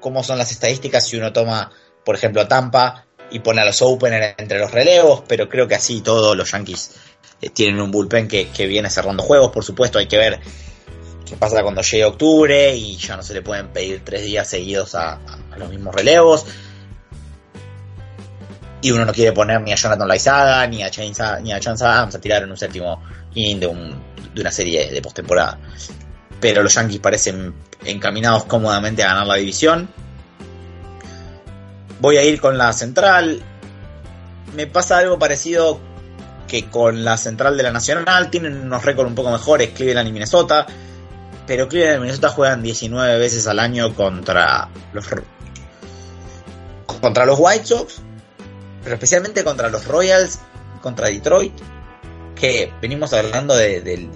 cómo son las estadísticas si uno toma, por ejemplo, a Tampa y pone a los openers entre los relevos, pero creo que así todos los Yankees eh, tienen un bullpen que, viene cerrando juegos, por supuesto hay que ver qué pasa cuando llegue octubre y ya no se le pueden pedir tres días seguidos a, los mismos relevos. Y uno no quiere poner ni a Jonathan Laizaga ni a Chance, ni a Chance Adams a tirar en un séptimo inning de, un, de una serie de postemporada. Pero los Yankees parecen encaminados cómodamente a ganar la división. Voy a ir con la central. Me pasa algo parecido que con la central de la Nacional. Tienen unos récords un poco mejores Cleveland y Minnesota. Pero Cleveland y Minnesota juegan 19 veces al año contra los, contra los White Sox. Pero especialmente contra los Royals, contra Detroit. Que venimos hablando del,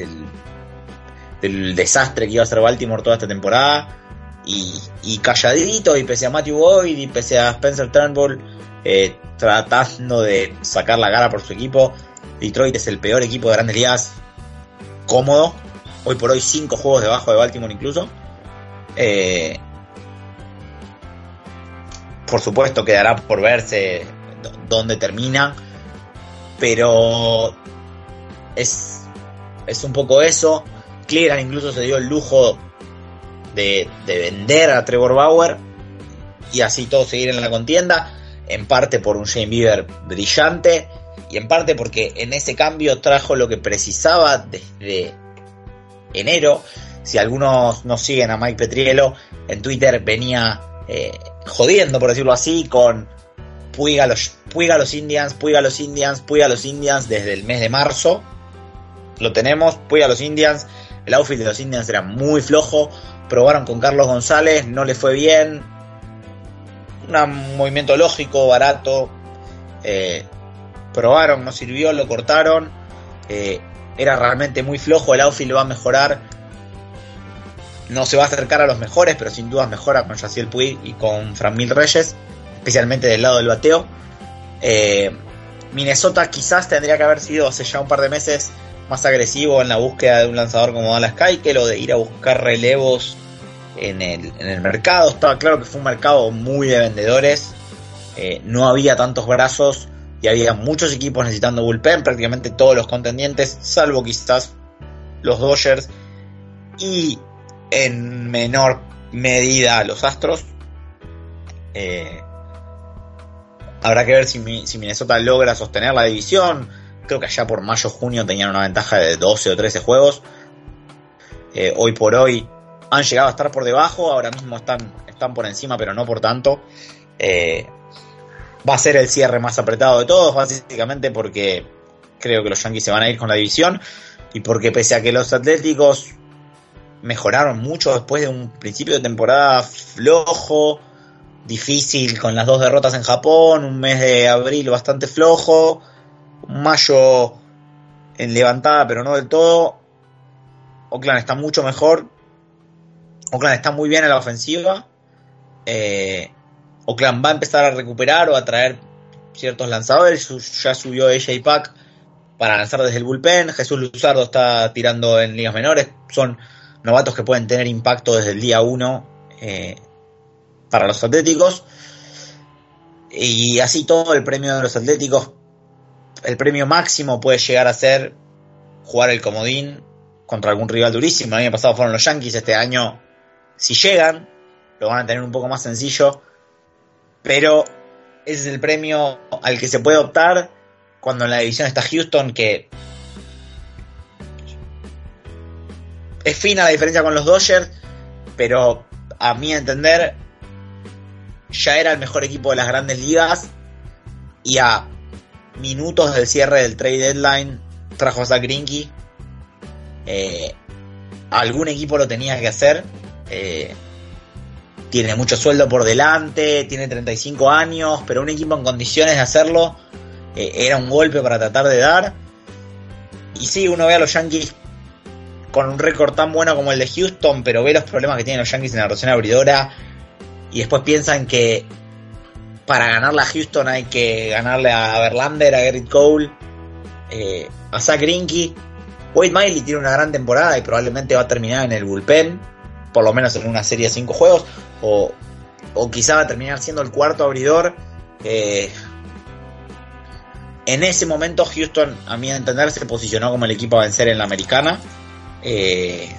del desastre que iba a ser Baltimore toda esta temporada y, calladito, y pese a Matthew Boyd y pese a Spencer Turnbull eh, tratando de sacar la cara por su equipo, Detroit es el peor equipo de grandes ligas, cómodo, hoy por hoy cinco juegos debajo de Baltimore incluso. Eh, por supuesto quedará por verse dónde termina, pero es, es un poco eso. Cleveland incluso se dio el lujo de, vender a Trevor Bauer y así todo seguir en la contienda, en parte por un Shane Bieber brillante y en parte porque en ese cambio trajo lo que precisaba desde enero. Si algunos no siguen a Mike Petriello, en Twitter venía eh, jodiendo, por decirlo así, con Puiga los, Puiga los Indians, Puiga los Indians, Puiga los Indians desde el mes de marzo. Lo tenemos, Puiga los Indians. El outfit de los Indians era muy flojo probaron con Carlos González, no le fue bien. Un movimiento lógico, barato. Eh, probaron, no sirvió, lo cortaron. Eh, era realmente muy flojo, el outfield va a mejorar. No se va a acercar a los mejores, pero sin duda mejora con Yaciel Puig y con Fran Mil Reyes, especialmente del lado del bateo. Eh, Minnesota quizás tendría que haber sido hace ya un par de meses más agresivo en la búsqueda de un lanzador como Dallas Keuchel o de ir a buscar relevos en el, en el mercado. Estaba claro que fue un mercado muy de vendedores. Eh, no había tantos brazos y había muchos equipos necesitando bullpen, prácticamente todos los contendientes, salvo quizás los Dodgers y en menor medida los Astros. Eh, habrá que ver si, si, Minnesota logra sostener la división. Creo que allá por mayo-junio tenían una ventaja de 12 o 13 juegos. Eh, hoy por hoy han llegado a estar por debajo, ahora mismo están, están por encima, pero no por tanto. Eh, va a ser el cierre más apretado de todos, básicamente porque creo que los Yankees se van a ir con la división y porque pese a que los Atléticos mejoraron mucho después de un principio de temporada flojo, difícil con las dos derrotas en Japón, un mes de abril bastante flojo, mayo en levantada pero no del todo, Oakland está mucho mejor Oakland está muy bien en la ofensiva. Eh, Oakland va a empezar a recuperar o a traer ciertos lanzadores. Ya subió AJ Pack para lanzar desde el bullpen. Jesús Luzardo está tirando en ligas menores. Son novatos que pueden tener impacto desde el día 1 eh, para los atléticos. Y así todo el premio de los atléticos, el premio máximo puede llegar a ser jugar el comodín contra algún rival durísimo. El año pasado fueron los Yankees, este año si llegan, lo van a tener un poco más sencillo, pero ese es el premio al que se puede optar cuando en la división está Houston, que es fina la diferencia con los Dodgers, pero a mi entender ya era el mejor equipo de las grandes ligas y a minutos del cierre del trade deadline trajo a Zach. Eh, algún equipo lo tenía que hacer eh, tiene mucho sueldo por delante, tiene 35 años, pero un equipo en condiciones de hacerlo eh, era un golpe para tratar de dar. Y sí, uno ve a los Yankees con un récord tan bueno como el de Houston, pero ve los problemas que tienen los Yankees en la rotación abridora y después piensan que para ganarle a Houston hay que ganarle a Verlander, a Gerrit Cole, eh, a Zach Greinke. Wade Miley tiene una gran temporada y probablemente va a terminar en el bullpen por lo menos en una serie de cinco juegos, o, o quizá va a terminar siendo el cuarto abridor. Eh, en ese momento Houston, a mi entender, se posicionó como el equipo a vencer en la americana. Eh,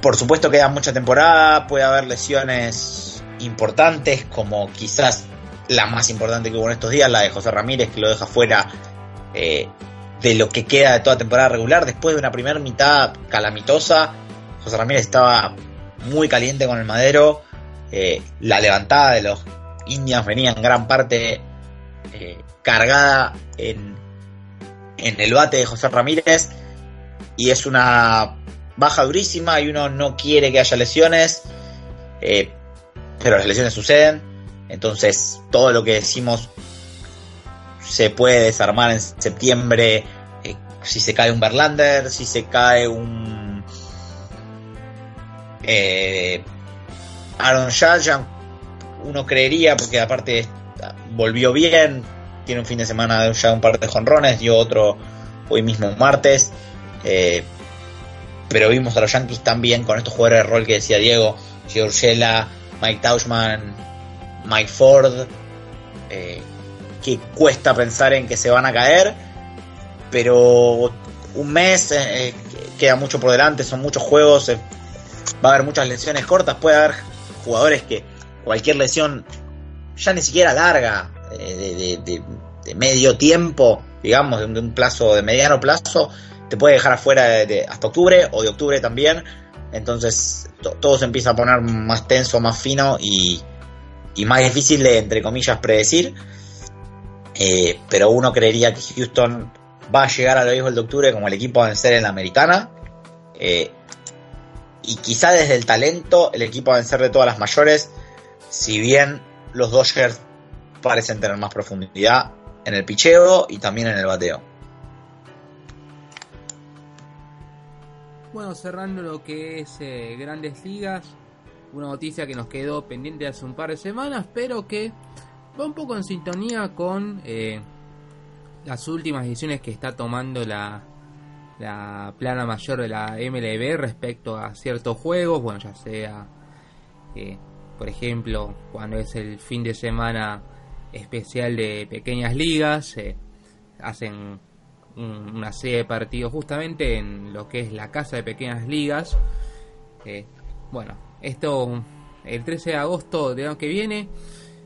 por supuesto queda mucha temporada, puede haber lesiones importantes, como quizás la más importante que hubo en estos días, la de José Ramírez, que lo deja fuera eh, de lo que queda de toda temporada regular. Después de una primera mitad calamitosa, José Ramírez estaba muy caliente con el madero. Eh, la levantada de los indios venía en gran parte eh, cargada en, en el bate de José Ramírez. Y es una baja durísima y uno no quiere que haya lesiones. Pero las lesiones suceden entonces, todo lo que decimos se puede desarmar en septiembre. Eh, si se cae un Berlander, si se cae un. Eh, Aaron Judge, uno creería, porque aparte volvió bien, tiene un fin de semana ya un par de jonrones, dio otro hoy mismo martes. Eh, pero vimos a los Yankees también con estos jugadores de rol que decía Diego, Giorgela, Mike Tauschman, Mike Ford, eh, que cuesta pensar en que se van a caer, pero un mes eh, eh, queda mucho por delante, son muchos juegos, va a haber muchas lesiones cortas, puede haber jugadores que cualquier lesión, ya ni siquiera larga, de, medio tiempo, digamos, de un, plazo, de mediano plazo, te puede dejar afuera hasta octubre o de octubre también. Entonces todo se empieza a poner más tenso, más fino y, más difícil de, entre comillas, predecir. Eh, pero uno creería que Houston va a llegar a lo béisbol de octubre como el equipo a vencer en la americana. Eh, y quizá desde el talento, el equipo a vencer de todas las mayores, si bien los Dodgers parecen tener más profundidad en el picheo y también en el bateo. Bueno, cerrando lo que es eh, grandes ligas, una noticia que nos quedó pendiente hace un par de semanas, pero que va un poco en sintonía con eh, las últimas decisiones que está tomando la, la plana mayor de la MLB respecto a ciertos juegos, bueno, ya sea, eh, por ejemplo, cuando es el fin de semana especial de pequeñas ligas, hacen una serie de partidos justamente en lo que es la casa de pequeñas ligas. bueno, esto, el 13 de agosto del año que viene,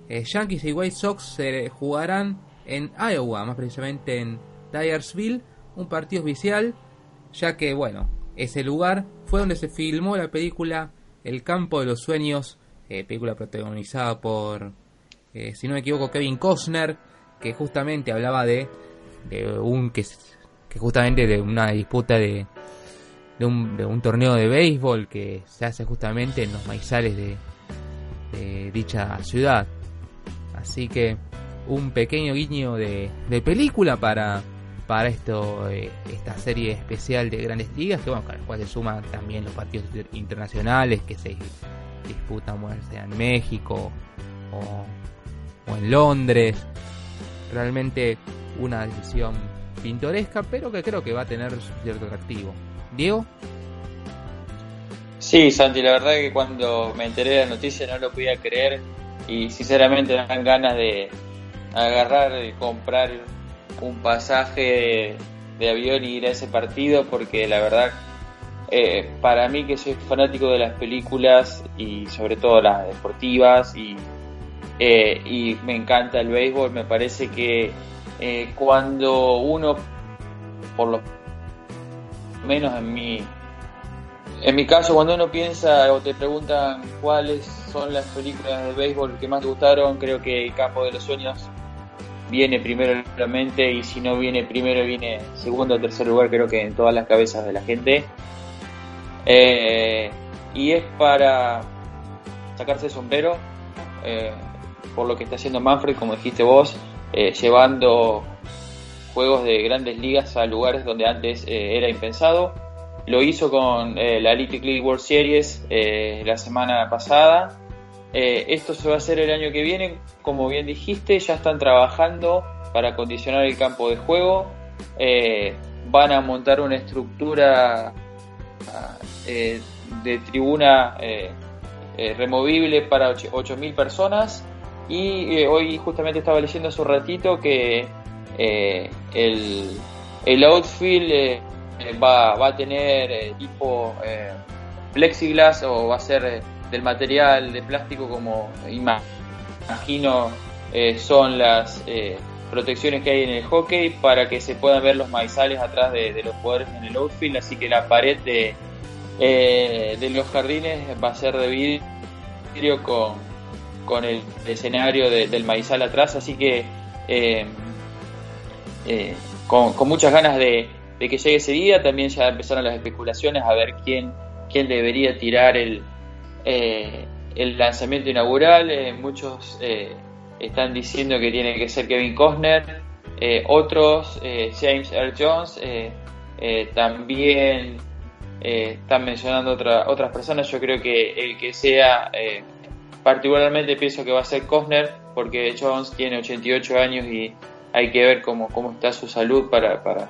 eh, Yankees y White Sox se jugarán en Iowa, más precisamente en Dyersville, un partido oficial, ya que, bueno, ese lugar fue donde se filmó la película El campo de los sueños, eh, película protagonizada por, eh, si no me equivoco, Kevin Costner, que justamente hablaba de, de un que, justamente de una disputa de de un, torneo de béisbol que se hace justamente en los maizales de, dicha ciudad. Así que un pequeño guiño de, película para, para esto, eh, esta serie especial de grandes ligas, que bueno, con la cual se suman también los partidos internacionales que se disputan, sea en México o, o en Londres. Realmente una decisión pintoresca, pero que creo que va a tener cierto atractivo. Diego. Sí, Santi, la verdad que cuando me enteré de la noticia no lo podía creer y sinceramente dan ganas de agarrar y comprar un pasaje de avión y ir a ese partido porque la verdad eh, para mí que soy fanático de las películas y sobre todo las deportivas y, eh, y me encanta el béisbol, me parece que eh, cuando uno por lo menos en mi, en mi caso, cuando uno piensa o te preguntan cuáles son las películas de béisbol que más te gustaron, creo que El Campo de los Sueños viene primero realmente y si no viene primero viene segundo o tercer lugar creo que en todas las cabezas de la gente. Eh, y es para sacarse el sombrero eh, por lo que está haciendo Manfred como dijiste vos eh, llevando juegos de grandes ligas a lugares donde antes eh, era impensado. Lo hizo con eh, la Elite League World Series la semana pasada. esto se va a hacer el año que viene, como bien dijiste, ya están trabajando para acondicionar el campo de juego. van a montar una estructura de tribuna removible para 8.000 personas Y hoy justamente estaba leyendo hace un ratito que el, el outfield va, va a tener tipo plexiglass o va a ser del material de plástico como imagino son las protecciones que hay en el hockey para que se puedan ver los maizales atrás de, los jugadores en el outfield, así que la pared de, eh, de los jardines va a ser de vidrio con, con el escenario del maizal atrás, así que eh, eh, con, muchas ganas de, que llegue ese día, también ya empezaron las especulaciones a ver quién, quién debería tirar el, el lanzamiento inaugural, muchos están diciendo que tiene que ser Kevin Costner, eh, otros, eh, James Earl Jones, eh, también están mencionando otra, otras personas, yo creo que el que sea, particularmente pienso que va a ser Costner, porque Jones tiene 88 años y hay que ver cómo, cómo está su salud para, para,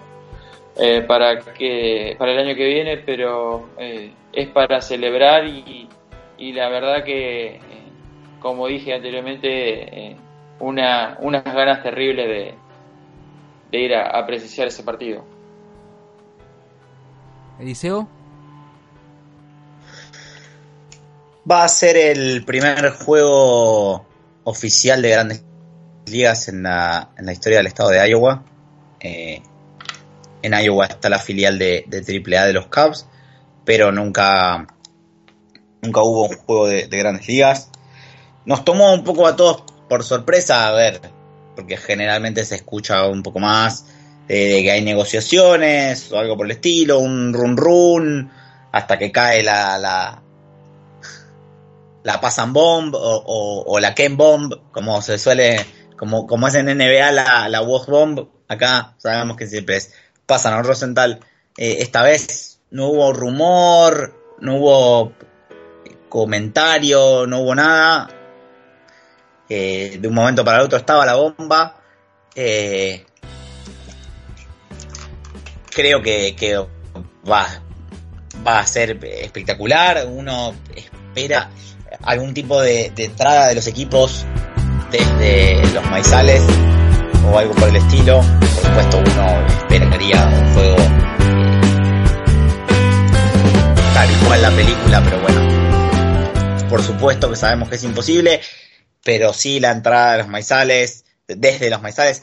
para, que, para el año que viene, pero es para celebrar y, y la verdad que como dije anteriormente, eh, una, unas ganas terribles de, de ir a, a, presenciar ese partido. Eliseo. Va a ser el primer juego oficial de grandes ligas en la, en la historia del estado de Iowa. Eh, en Iowa está la filial de, de AAA de los Cubs, pero nunca, nunca hubo un juego de grandes ligas nos tomó un poco a todos por sorpresa, a ver, porque generalmente se escucha un poco más de, que hay negociaciones o algo por el estilo, un run run, hasta que cae la, la, la pasan bomb o, la Ken bomb, como se suele, como, como es en NBA la, la bomb, acá sabemos que siempre es, pasan a Rosenthal. Eh, esta vez no hubo rumor, no hubo comentario, no hubo nada de un momento para el otro estaba la bomba. Eh, creo que, va, va a ser espectacular. Uno espera algún tipo de, entrada de los equipos desde los maizales o algo por el estilo. Por supuesto, uno esperaría un juego eh, tal cual la película, pero bueno, por supuesto que sabemos que es imposible pero sí la entrada de los maizales, desde los maizales,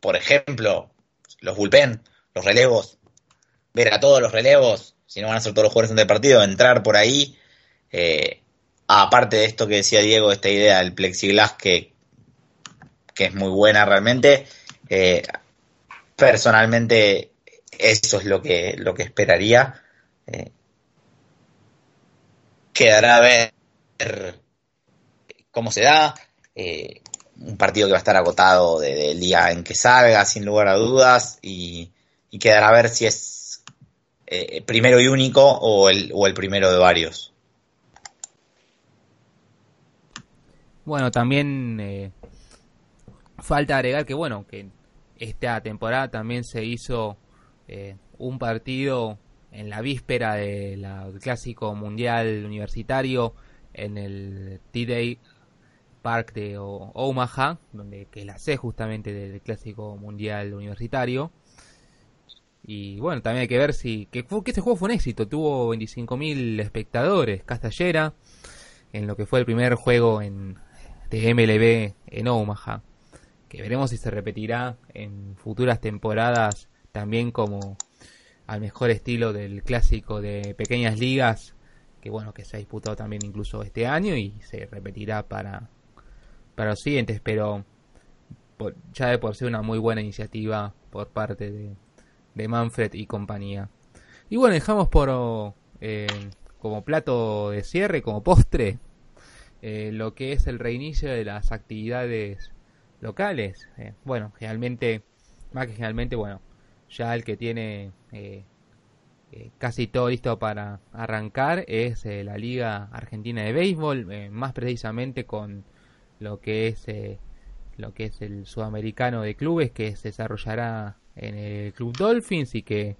por ejemplo, los bullpen, los relevos, ver a todos los relevos, si no van a ser todos los jugadores del partido, entrar por ahí, eh, aparte de esto que decía Diego, esta idea del plexiglass que, que es muy buena realmente, eh, personalmente eso es lo que, lo que esperaría. Eh, quedará a ver cómo se da. Un partido que va a estar agotado del día en que salga, sin lugar a dudas, y, quedará a ver si es primero y único o el, o el primero de varios. Bueno, también eh, falta agregar que, bueno, que esta temporada también se hizo un partido en la víspera del Clásico Mundial Universitario en el T-Day Park de Omaha, donde que la sé justamente del Clásico Mundial Universitario. Y bueno, también hay que ver si que, que este juego fue un éxito, tuvo 25.000 espectadores, Castellera, en lo que fue el primer juego en, de MLB en Omaha, que veremos si se repetirá en futuras temporadas también como al mejor estilo del clásico de pequeñas ligas, que bueno, que se ha disputado también incluso este año y se repetirá para para los siguientes, pero ya de por ser una muy buena iniciativa por parte de, Manfred y compañía. Y bueno, dejamos por eh, como plato de cierre, como postre, eh, lo que es el reinicio de las actividades locales. Eh, bueno, generalmente, más que generalmente, bueno, ya el que tiene casi todo listo para arrancar es la Liga Argentina de Béisbol, más precisamente con lo que es eh, lo que es el sudamericano de clubes que se desarrollará en el Club Dolphins y que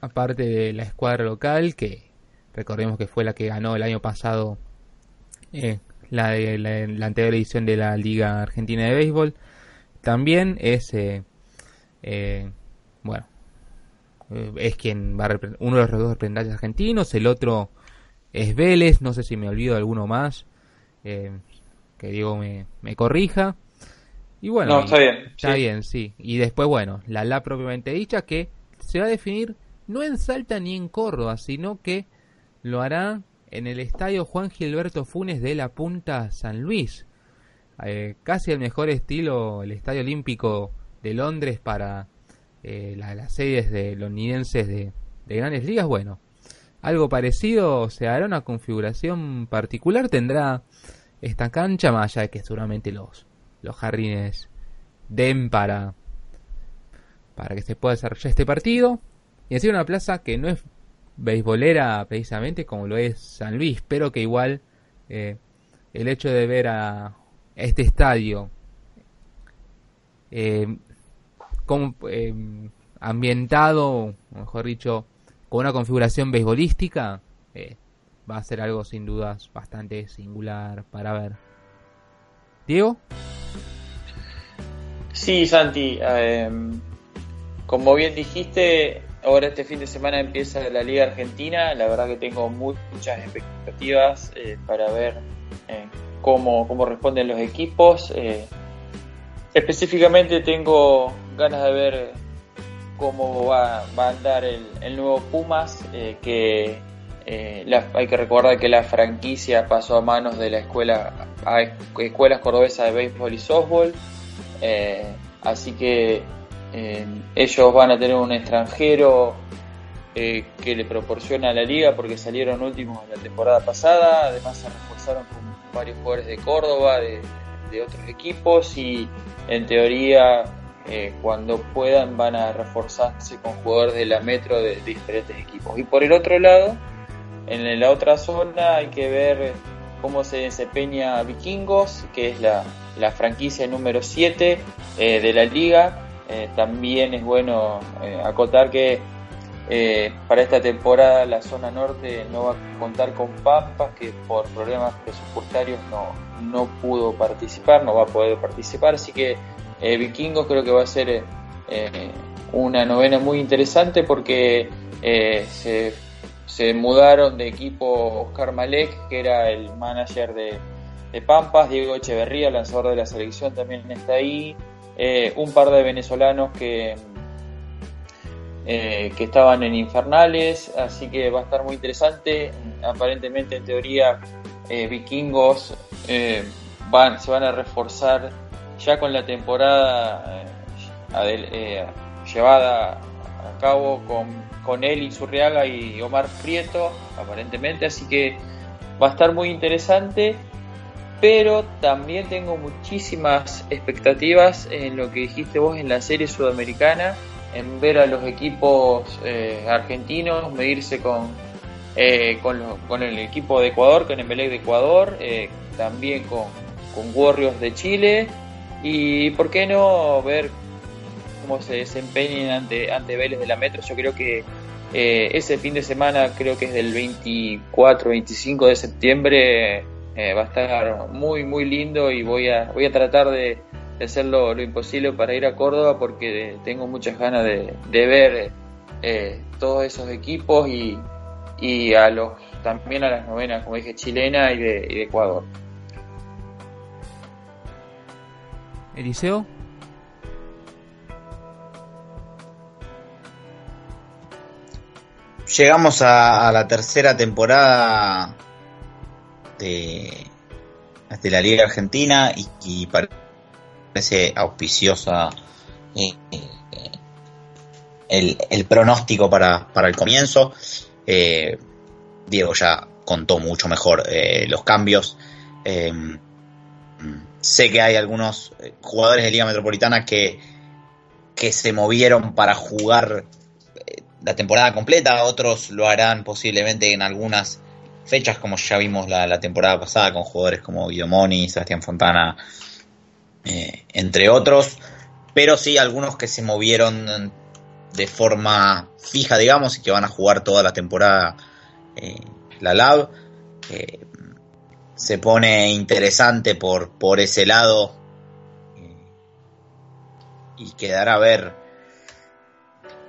aparte de la escuadra local que recordemos que fue la que ganó el año pasado eh, la, la, anterior edición de la Liga Argentina de Béisbol. También es, eh, eh, bueno, eh, es quien va a uno de los dos representantes argentinos, el otro es Vélez, no sé si me olvido de alguno más, que digo me, me corrija. Y bueno, está bien. Está bien, sí. Y después, bueno, la la propiamente dicha que se va a definir no en Salta ni en Córdoba, sino que lo hará en el estadio Juan Gilberto Funes de la Punta San Luis. Eh, casi el mejor estilo, el estadio olímpico de Londres para eh, las series de londinenses de, de grandes ligas. Bueno, algo parecido, se hará una configuración particular, tendrá esta cancha, más allá de que seguramente los, los jardines den para, para que se pueda desarrollar este partido. Y así una plaza que no es beisbolera precisamente como lo es San Luis, pero que igual eh, el hecho de ver a este estadio eh, eh, ambientado, mejor dicho, con una configuración beisbolística, va a ser algo sin dudas bastante singular para ver. Diego. Sí, Santi, como bien dijiste, Ahora este fin de semana empieza la Liga Argentina, la verdad que tengo muchas expectativas eh, para ver eh, cómo, cómo, responden los equipos. Eh, específicamente tengo ganas de ver cómo va, a andar el, nuevo Pumas, que hay que recordar que la franquicia pasó a manos de la escuela a escuelas cordobesas de béisbol y softball. así que eh, ellos van a tener un extranjero eh, que le proporciona a la liga porque salieron últimos la temporada pasada. Además se reforzaron con varios jugadores de Córdoba, de, otros equipos y en teoría eh, cuando puedan van a reforzarse con jugadores de la metro de, diferentes equipos. Y por el otro lado, en la otra zona hay que ver cómo se desempeña Vikingos, que es la, la franquicia número 7 de la liga eh, también es bueno eh, acotar que eh, para esta temporada la zona norte no va a contar con Pampas, que por problemas presupuestarios no, no pudo participar, no va a poder participar, así que Vikingos creo que va a ser una novena muy interesante porque se, se, mudaron de equipo Oscar Malek, que era el manager de, de Pampas, Diego Echeverría, lanzador de la selección, también está ahí. Eh, un par de venezolanos que, eh, que estaban en Infernales, así que va a estar muy interesante. Aparentemente, en teoría, eh, vikingos van, se van a reforzar ya con la temporada llevada a cabo con, con él y Omar Prieto, aparentemente, así que va a estar muy interesante pero también tengo muchísimas expectativas en lo que dijiste vos en la serie sudamericana, en ver a los equipos eh, argentinos medirse con, eh, con, el equipo de Ecuador, con el de Ecuador, eh, también con, con Warriors de Chile y por qué no ver cómo se desempeñan ante, ante Vélez de la Metro. Yo creo que ese fin de semana, creo que es del 24-25 de septiembre, eh, va a estar muy muy lindo y voy a voy a tratar de, hacer lo, imposible para ir a Córdoba porque tengo muchas ganas de, ver eh, todos esos equipos y, y, a los también a las novenas como dije chilena y de, y de Ecuador. Eliseo. Llegamos a, a la tercera temporada de, la Liga Argentina y, parece auspiciosa eh, el, el, pronóstico para, para el comienzo. Eh, Diego ya contó mucho mejor eh, los cambios. sé que hay algunos jugadores de Liga Metropolitana que, que se movieron para jugar la temporada completa, otros lo harán posiblemente en algunas fechas como ya vimos la, temporada pasada con jugadores como Guido Moni, Sebastián Fontana, eh, entre otros, pero sí algunos que se movieron de forma fija, digamos, y que van a jugar toda la temporada eh, la LAB. se pone interesante por, por ese lado y quedará a ver.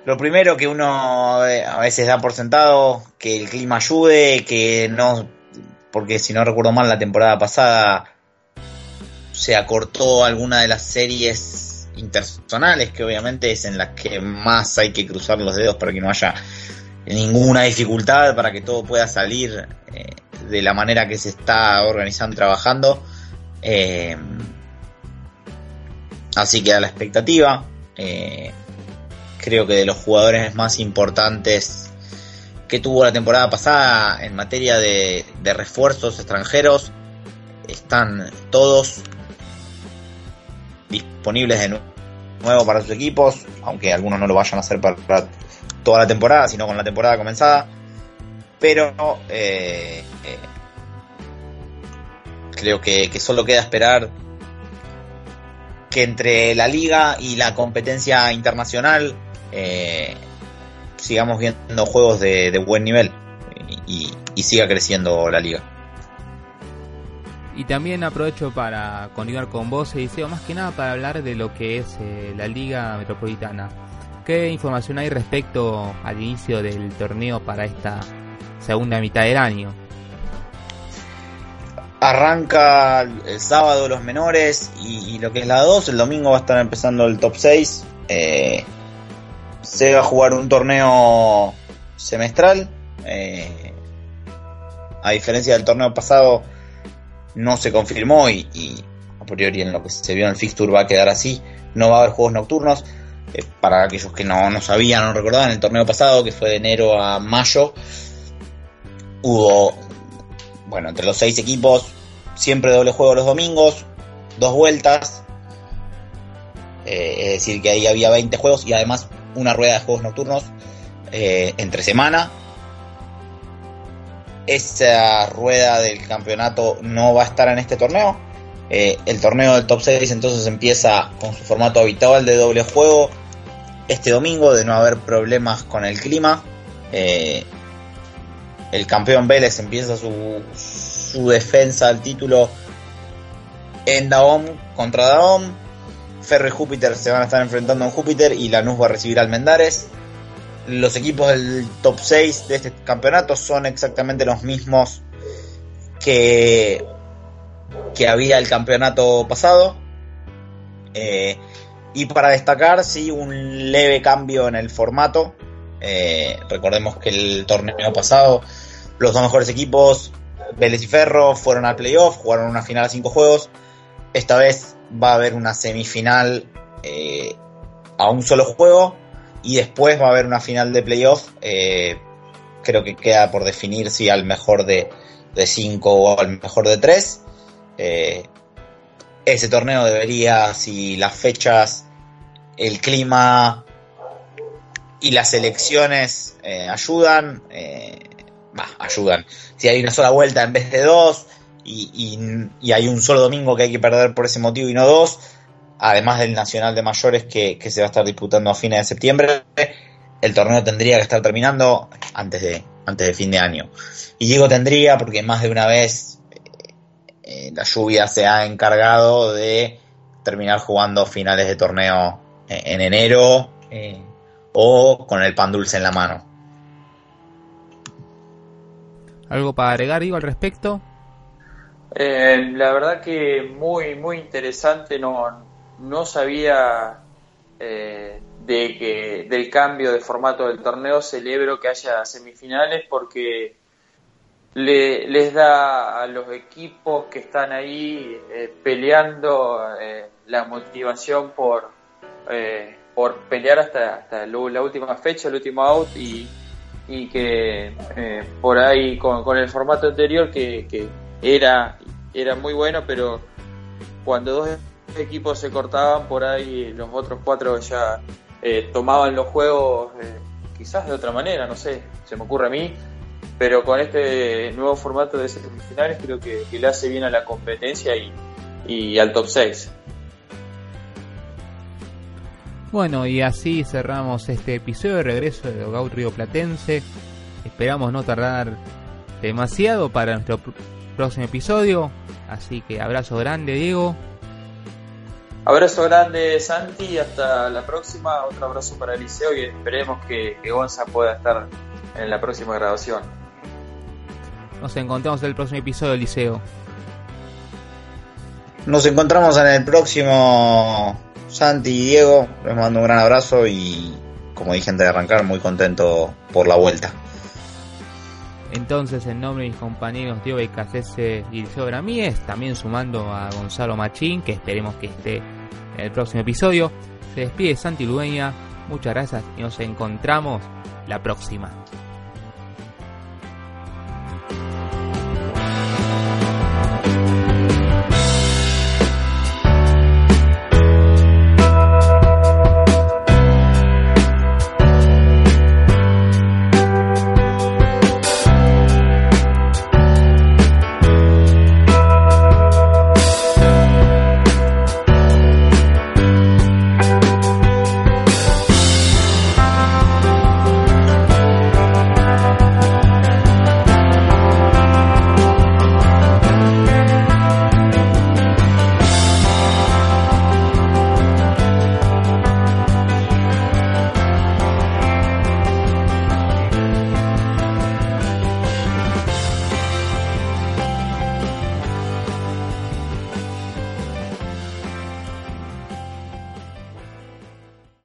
Lo primero que uno eh, a veces da por sentado, que el clima ayude, que no, porque si no recuerdo mal la temporada pasada se acortó alguna de las series interpersonales, que obviamente es en las que más hay que cruzar los dedos para que no haya ninguna dificultad, para que todo pueda salir eh, de la manera que se está organizando trabajando. Eh, Así que a la expectativa. Eh, creo que de los jugadores más importantes que tuvo la temporada pasada en materia de, refuerzos extranjeros están todos disponibles de nuevo para sus equipos, aunque algunos no lo vayan a hacer para, toda la temporada, sino con la temporada comenzada. Pero eh, eh, creo que, que solo queda esperar que entre la liga y la competencia internacional eh, sigamos viendo juegos de, buen nivel y, siga creciendo la liga. Y también aprovecho para continuar con vos, Eliseo, más que nada para hablar de lo que es eh, la Liga Metropolitana. ¿Qué información hay respecto al inicio del torneo para esta segunda mitad del año? Arranca el sábado los menores y, lo que es la 2. El domingo va a estar empezando el top 6. Eh, se va a jugar un torneo semestral. Eh, a diferencia del torneo pasado, no se confirmó y, a priori en lo que se vio en el fixture va a quedar así. No va a haber juegos nocturnos. Eh, para aquellos que no, no sabían no recordaban, el torneo pasado, que fue de enero a mayo, hubo bueno, entre los seis equipos, siempre doble juego los domingos, dos vueltas. Eh, es decir, que ahí había 20 juegos y además una rueda de juegos nocturnos eh, entre semana. Esa rueda del campeonato no va a estar en este torneo. Eh, el torneo del top 6 entonces empieza con su formato habitual de doble juego este domingo, de no haber problemas con el clima el campeón Vélez empieza su, su defensa al título en Daom contra Daom. Ferro y Júpiter se van a estar enfrentando en Júpiter y Lanús va a recibir al Mendares. Los equipos del top 6 de este campeonato son exactamente los mismos que, que había el campeonato pasado. Eh, y para destacar, sí, un leve cambio en el formato. Eh, recordemos que el torneo pasado los dos mejores equipos, Vélez y Ferro, fueron al playoff, jugaron una final a cinco juegos. Esta vez va a haber una semifinal eh, a un solo juego y después va a haber una final de playoff. Eh, creo que queda por definir si al mejor de, de cinco o al mejor de tres. Eh, ese torneo debería, si las fechas, el clima y las elecciones ayudan, ayudan. Si hay una sola vuelta en vez de dos y, hay un solo domingo que hay que perder por ese motivo y no dos, además del Nacional de Mayores que, se va a estar disputando a fines de septiembre, el torneo tendría que estar terminando antes de, antes de fin de año. Y digo tendría porque más de una vez eh, eh, la lluvia se ha encargado de terminar jugando finales de torneo eh, en enero o con el pan dulce en la mano. ¿Algo para agregar, Ivo, al respecto? Eh, la verdad que muy, muy interesante. No, no sabía eh, de que del cambio de formato del torneo. Celebro que haya semifinales porque le, les da a los equipos que están ahí eh, peleando la motivación por, por pelear hasta, hasta la última fecha, el último out y y que por ahí con, el formato anterior que, era, era muy bueno, pero cuando dos equipos se cortaban, por ahí los otros cuatro ya eh, tomaban los juegos eh, quizás de otra manera, no sé, se me ocurre a mí, pero con este nuevo formato de semifinales creo que, le hace bien a la competencia y, y al top 6. Bueno, y así cerramos este episodio de regreso de Dogout Río Platense. Esperamos no tardar demasiado para nuestro próximo episodio. Así que abrazo grande, Diego. Abrazo grande, Santi. Hasta la próxima. Otro abrazo para Eliseo y esperemos que, que Gonza pueda estar en la próxima grabación. Nos encontramos en el próximo episodio, Eliseo. Nos encontramos en el próximo Santi y Diego. Les mando un gran abrazo y, como dije antes de arrancar, muy contento por la vuelta. Entonces, en nombre de mis compañeros Diego Becasese y Eliseo Bramíez, también sumando a Gonzalo Machín, que esperemos que esté en el próximo episodio, se despide Santi Lueña. Muchas gracias y nos encontramos la próxima.